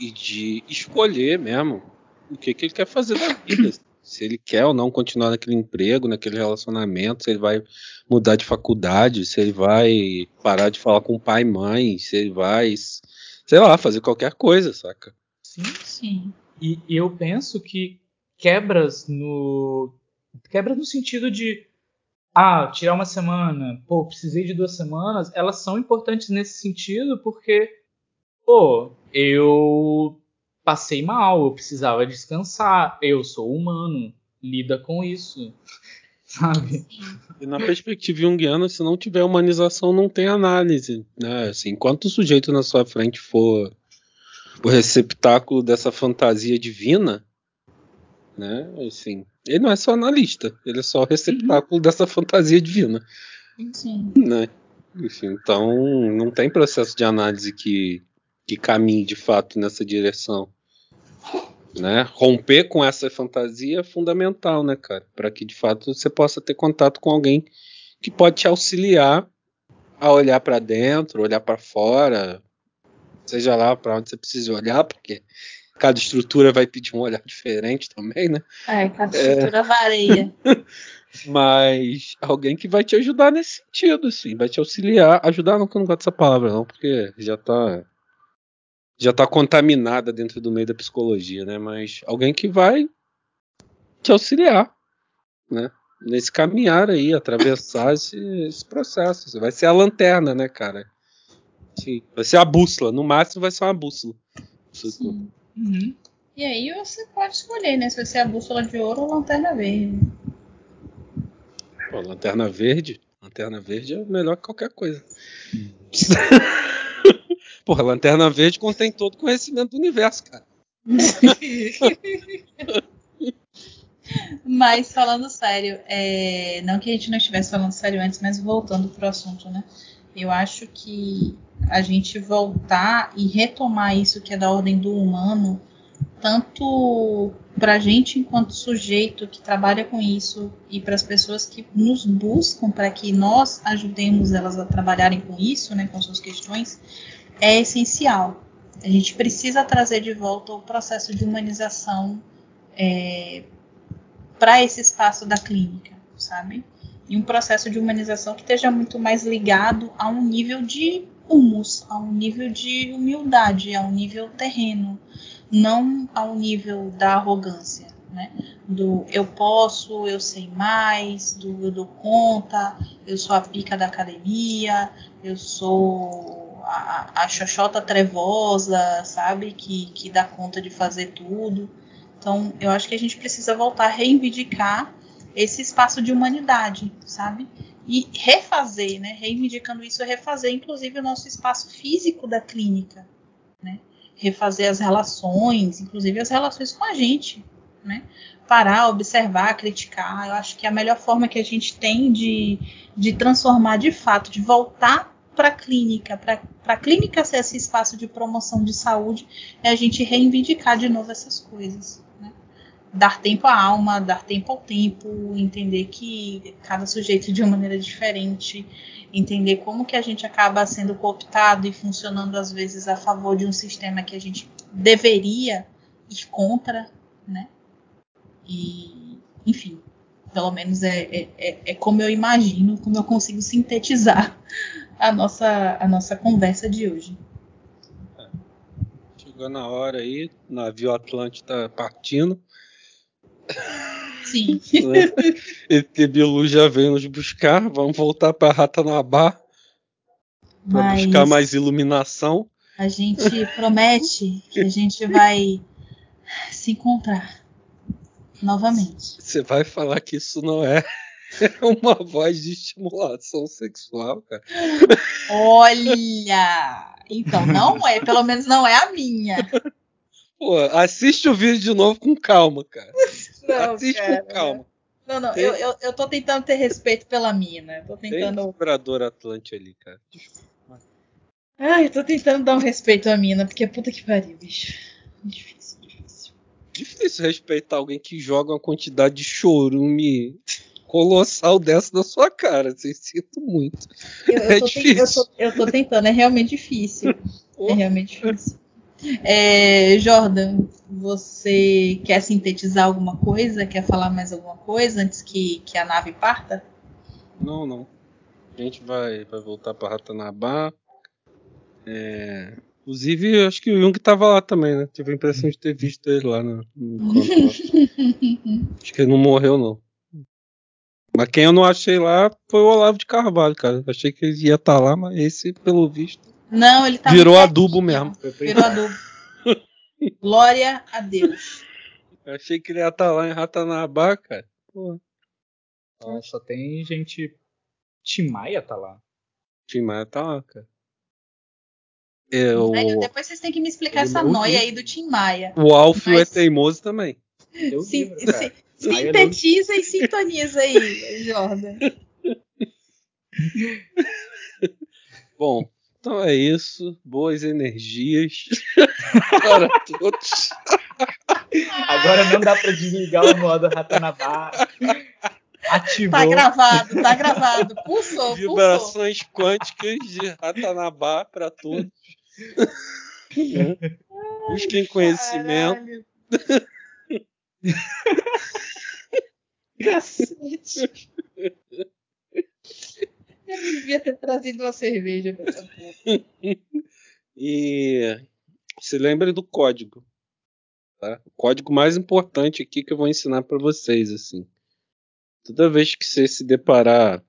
e de escolher mesmo o que, que ele quer fazer da vida. Se ele quer ou não continuar naquele emprego, naquele relacionamento, se ele vai mudar de faculdade, se ele vai parar de falar com pai e mãe, se ele vai, sei lá, fazer qualquer coisa, saca? Sim, sim. E, e eu penso que quebras no. Quebras no sentido de ah, tirar uma semana, pô, precisei de duas semanas, elas são importantes nesse sentido porque, pô, eu passei mal, eu precisava descansar, eu sou humano, lida com isso, [LAUGHS] sabe? E na perspectiva junguiana, se não tiver humanização, não tem análise, né? Assim, enquanto o sujeito na sua frente for o receptáculo dessa fantasia divina, né? Assim, ele não é só analista, ele é só o receptáculo uhum. dessa fantasia divina. Sim. Né? Enfim, então não tem processo de análise que, que caminhe de fato nessa direção. Né? Romper com essa fantasia é fundamental, né, cara? Para que de fato você possa ter contato com alguém que pode te auxiliar a olhar para dentro, olhar para fora, seja lá para onde você precisa olhar, porque cada estrutura vai pedir um olhar [LAUGHS] diferente também, né? É, cada estrutura é... varia. [LAUGHS] Mas alguém que vai te ajudar nesse sentido, assim, vai te auxiliar. Ajudar não que eu não gosto dessa palavra, não, porque já tá. Já tá contaminada dentro do meio da psicologia, né? Mas alguém que vai te auxiliar, né? Nesse caminhar aí, atravessar [LAUGHS] esse, esse processo. Você vai ser a lanterna, né, cara? Sim, vai ser a bússola. No máximo vai ser uma bússola. Sim. Uhum. E aí você pode escolher, né? Se vai ser a bússola de ouro ou a lanterna verde. Pô, lanterna verde? Lanterna verde é melhor que qualquer coisa. Porra, lanterna verde contém todo o conhecimento do universo, cara. [LAUGHS] mas falando sério, é... não que a gente não estivesse falando sério antes, mas voltando pro assunto, né? Eu acho que a gente voltar e retomar isso que é da ordem do humano, tanto para a gente enquanto sujeito que trabalha com isso e para as pessoas que nos buscam para que nós ajudemos elas a trabalharem com isso, né, com suas questões, é essencial. A gente precisa trazer de volta o processo de humanização é, para esse espaço da clínica, sabe? E um processo de humanização que esteja muito mais ligado a um nível de humus, a um nível de humildade, a um nível terreno, não ao nível da arrogância, né? Do eu posso, eu sei mais, do eu dou conta, eu sou a pica da academia, eu sou a, a xoxota trevosa, sabe? Que, que dá conta de fazer tudo. Então, eu acho que a gente precisa voltar a reivindicar esse espaço de humanidade, sabe? e refazer, né, reivindicando isso, refazer inclusive o nosso espaço físico da clínica, né, refazer as relações, inclusive as relações com a gente, né, parar, observar, criticar. Eu acho que a melhor forma que a gente tem de, de transformar de fato, de voltar para a clínica, para a clínica ser esse espaço de promoção de saúde, é a gente reivindicar de novo essas coisas dar tempo à alma, dar tempo ao tempo, entender que cada sujeito de uma maneira diferente, entender como que a gente acaba sendo cooptado e funcionando às vezes a favor de um sistema que a gente deveria ir contra, né? E, enfim, pelo menos é, é, é, é como eu imagino, como eu consigo sintetizar a nossa, a nossa conversa de hoje. Chegou na hora aí, o navio Atlântico tá partindo. Sim. [LAUGHS] Né? ET Bilu já veio nos buscar. Vamos voltar para Ratanabá para buscar mais iluminação. A gente promete que a gente vai se encontrar novamente. Você vai falar que isso não é [LAUGHS] uma voz de estimulação sexual, cara. Olha! Então, não é, pelo menos não é a minha. Pô, assiste o vídeo de novo com calma, cara. Não, Assiste cara, com calma. Não, não, Tem... eu, eu, eu tô tentando ter respeito pela mina. Tô tentando. Tem Vibrador Atlante ali, cara. Ai, eu tô tentando dar um respeito à mina, porque é puta que pariu, bicho. Difícil, difícil. Difícil respeitar alguém que joga uma quantidade de chorume colossal dessa na sua cara. Assim, sinto muito. Eu, eu é difícil. eu, tô, eu tô tentando, é realmente difícil. É realmente difícil. É, Jordan, você quer sintetizar alguma coisa? Quer falar mais alguma coisa antes que, que a nave parta? Não, não. A gente vai, vai voltar para Ratanabá. É, inclusive, acho que o Jung estava lá também, né? Tive a impressão de ter visto ele lá no, no [LAUGHS] Acho que ele não morreu, não. Mas quem eu não achei lá foi o Olavo de Carvalho, cara. Achei que ele ia estar tá lá, mas esse, pelo visto. Não, ele tá Virou adubo mesmo. Virou adubo. [LAUGHS] Glória a Deus. Eu achei que ele ia estar tá lá em Ratanabá, cara. Porra. Ah, só tem gente. Tim Maia tá lá. Tim Maia tá lá, cara. Eu... depois vocês têm que me explicar essa noia aí do Tim Maia. O Alfio Mas... é teimoso também. Sim, sim, sintetiza e sintoniza aí, Jordan. [LAUGHS] Bom, então é isso. Boas energias [LAUGHS] para todos. Agora não dá para desligar o modo Ratanabá. Ativou. Tá gravado, tá gravado. Pulsou, Vibrações pulsou. quânticas de Ratanabá para todos. [LAUGHS] Busquem conhecimento. [LAUGHS] Cacete. Eu devia ter trazido uma cerveja pra essa porra. E se lembre do código. Tá? O código mais importante aqui que eu vou ensinar para vocês, assim. Toda vez que você se deparar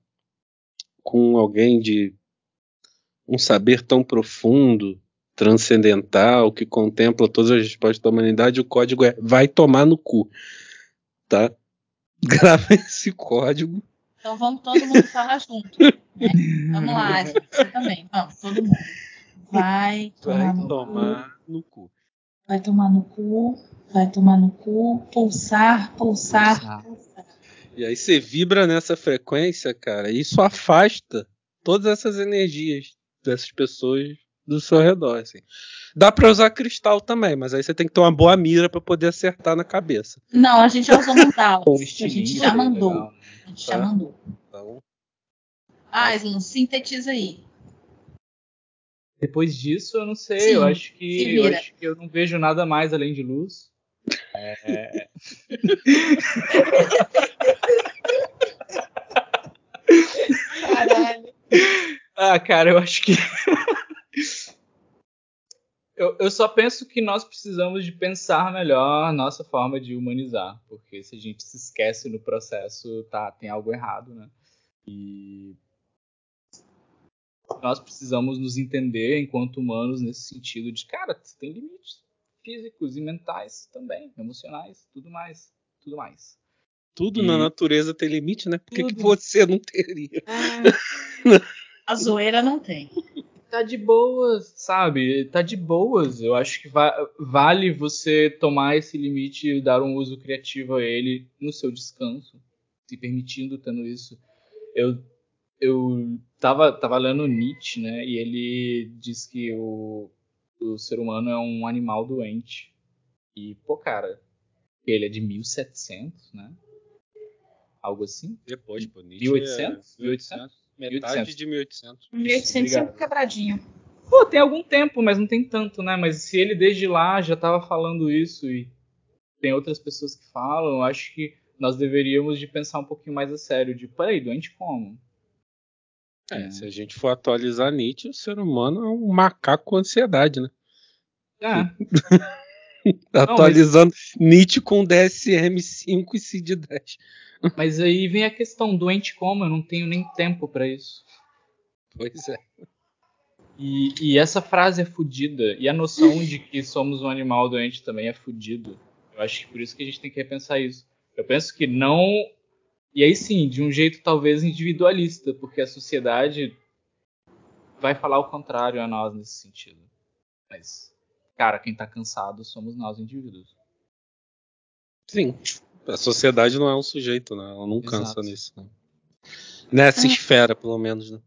com alguém de um saber tão profundo, transcendental, que contempla todas as respostas da humanidade, o código é vai tomar no cu. Tá? [LAUGHS] Grava esse código. Então vamos todo mundo falar junto. Né? Vamos lá, você também. Vamos, todo mundo. Vai tomar, vai no, tomar cu. no cu. Vai tomar no cu, vai tomar no cu, pulsar, pulsar, pulsar. pulsar. E aí você vibra nessa frequência, cara, e isso afasta todas essas energias dessas pessoas do seu redor. Assim. Dá para usar cristal também, mas aí você tem que ter uma boa mira para poder acertar na cabeça. Não, a gente já usou mandala. a gente já mandou. Legal. A gente já tá. mandou. Então, ah, Islan, sintetiza aí. Depois disso, eu não sei. Sim, eu acho que eu acho que eu não vejo nada mais além de luz. É... [LAUGHS] Caralho. Ah, cara, eu acho que. Eu, eu só penso que nós precisamos de pensar melhor nossa forma de humanizar. Porque se a gente se esquece no processo, tá, tem algo errado, né? E nós precisamos nos entender enquanto humanos nesse sentido de, cara, tem limites físicos e mentais também, emocionais, tudo mais, tudo mais. Tudo e... na natureza tem limite, né? Por que, que você não teria? A zoeira não tem. [LAUGHS] Tá de boas, sabe? Tá de boas. Eu acho que va vale você tomar esse limite e dar um uso criativo a ele no seu descanso, se permitindo tendo isso. Eu eu tava, tava lendo Nietzsche, né? E ele diz que o, o ser humano é um animal doente. E, pô, cara, ele é de 1700, né? Algo assim? Depois, pô, Nietzsche 1800? É 1800? Metade 1800. de 1800. 1800 é um quebradinho. Pô, tem algum tempo, mas não tem tanto, né? Mas se ele desde lá já estava falando isso e tem outras pessoas que falam, eu acho que nós deveríamos de pensar um pouquinho mais a sério, de, peraí, doente como? É, é, se a gente for atualizar Nietzsche, o ser humano é um macaco com ansiedade, né? É. [LAUGHS] Atualizando [LAUGHS] não, mas... Nietzsche com DSM-5 e CID-10. [LAUGHS] Mas aí vem a questão, doente como? Eu não tenho nem tempo para isso. Pois é. E, e, essa frase é fodida. E a noção de que somos um animal doente também é fodida. Eu acho que por isso que a gente tem que repensar isso. Eu penso que não. E aí sim, de um jeito talvez individualista, porque a sociedade vai falar o contrário a nós nesse sentido. Mas, cara, quem tá cansado somos nós indivíduos. Sim. A sociedade não é um sujeito, né? Ela não cansa Exato. nisso. Né? Nessa é. esfera, pelo menos, né?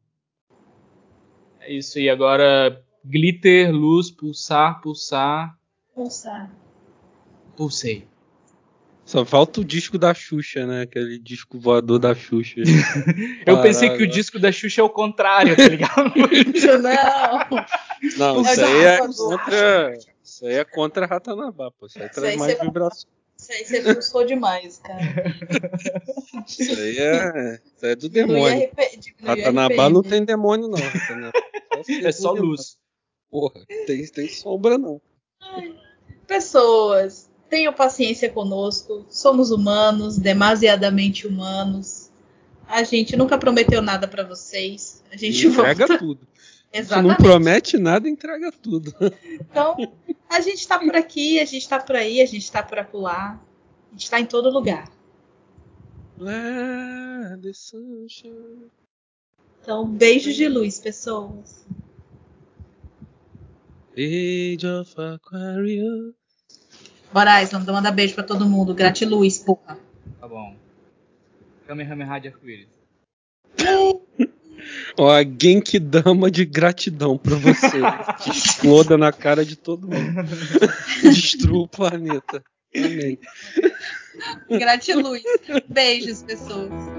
É isso. E agora, glitter, luz, pulsar, pulsar. Pulsar. Pulsei. Só falta o disco da Xuxa, né? Aquele disco voador da Xuxa. [LAUGHS] Eu pensei que o disco da Xuxa é o contrário, tá ligado? [LAUGHS] não! Não, isso aí é contra, Isso aí é contra Ratanabá, pô. Isso aí Isso traz aí mais você- vibração. Isso aí você buscou demais, cara. Isso aí é, isso aí é do demônio. RP, Ratanabá não tem demônio, não. [LAUGHS] É só demônio. luz. Porra, tem, tem sombra, não. Pessoas, tenham paciência conosco. Somos humanos, demasiadamente humanos. A gente nunca prometeu nada pra vocês. A gente volta. tudo. Se não Exatamente. promete nada, entrega tudo. Então, a gente tá por aqui, a gente tá por aí, a gente tá por acolá. A gente tá em todo lugar. The sunshine. Então, beijos de luz, pessoas. Age of Aquarius. Bora, Island, manda beijo pra todo mundo. Gratiluz, porra. Tá bom. Kamehameha de arco-íris. Ó, a Genkidama de gratidão pra você. [LAUGHS] que exploda na cara de todo mundo. [LAUGHS] Destrua o planeta. Amém. Gratiluz. Beijos, pessoas.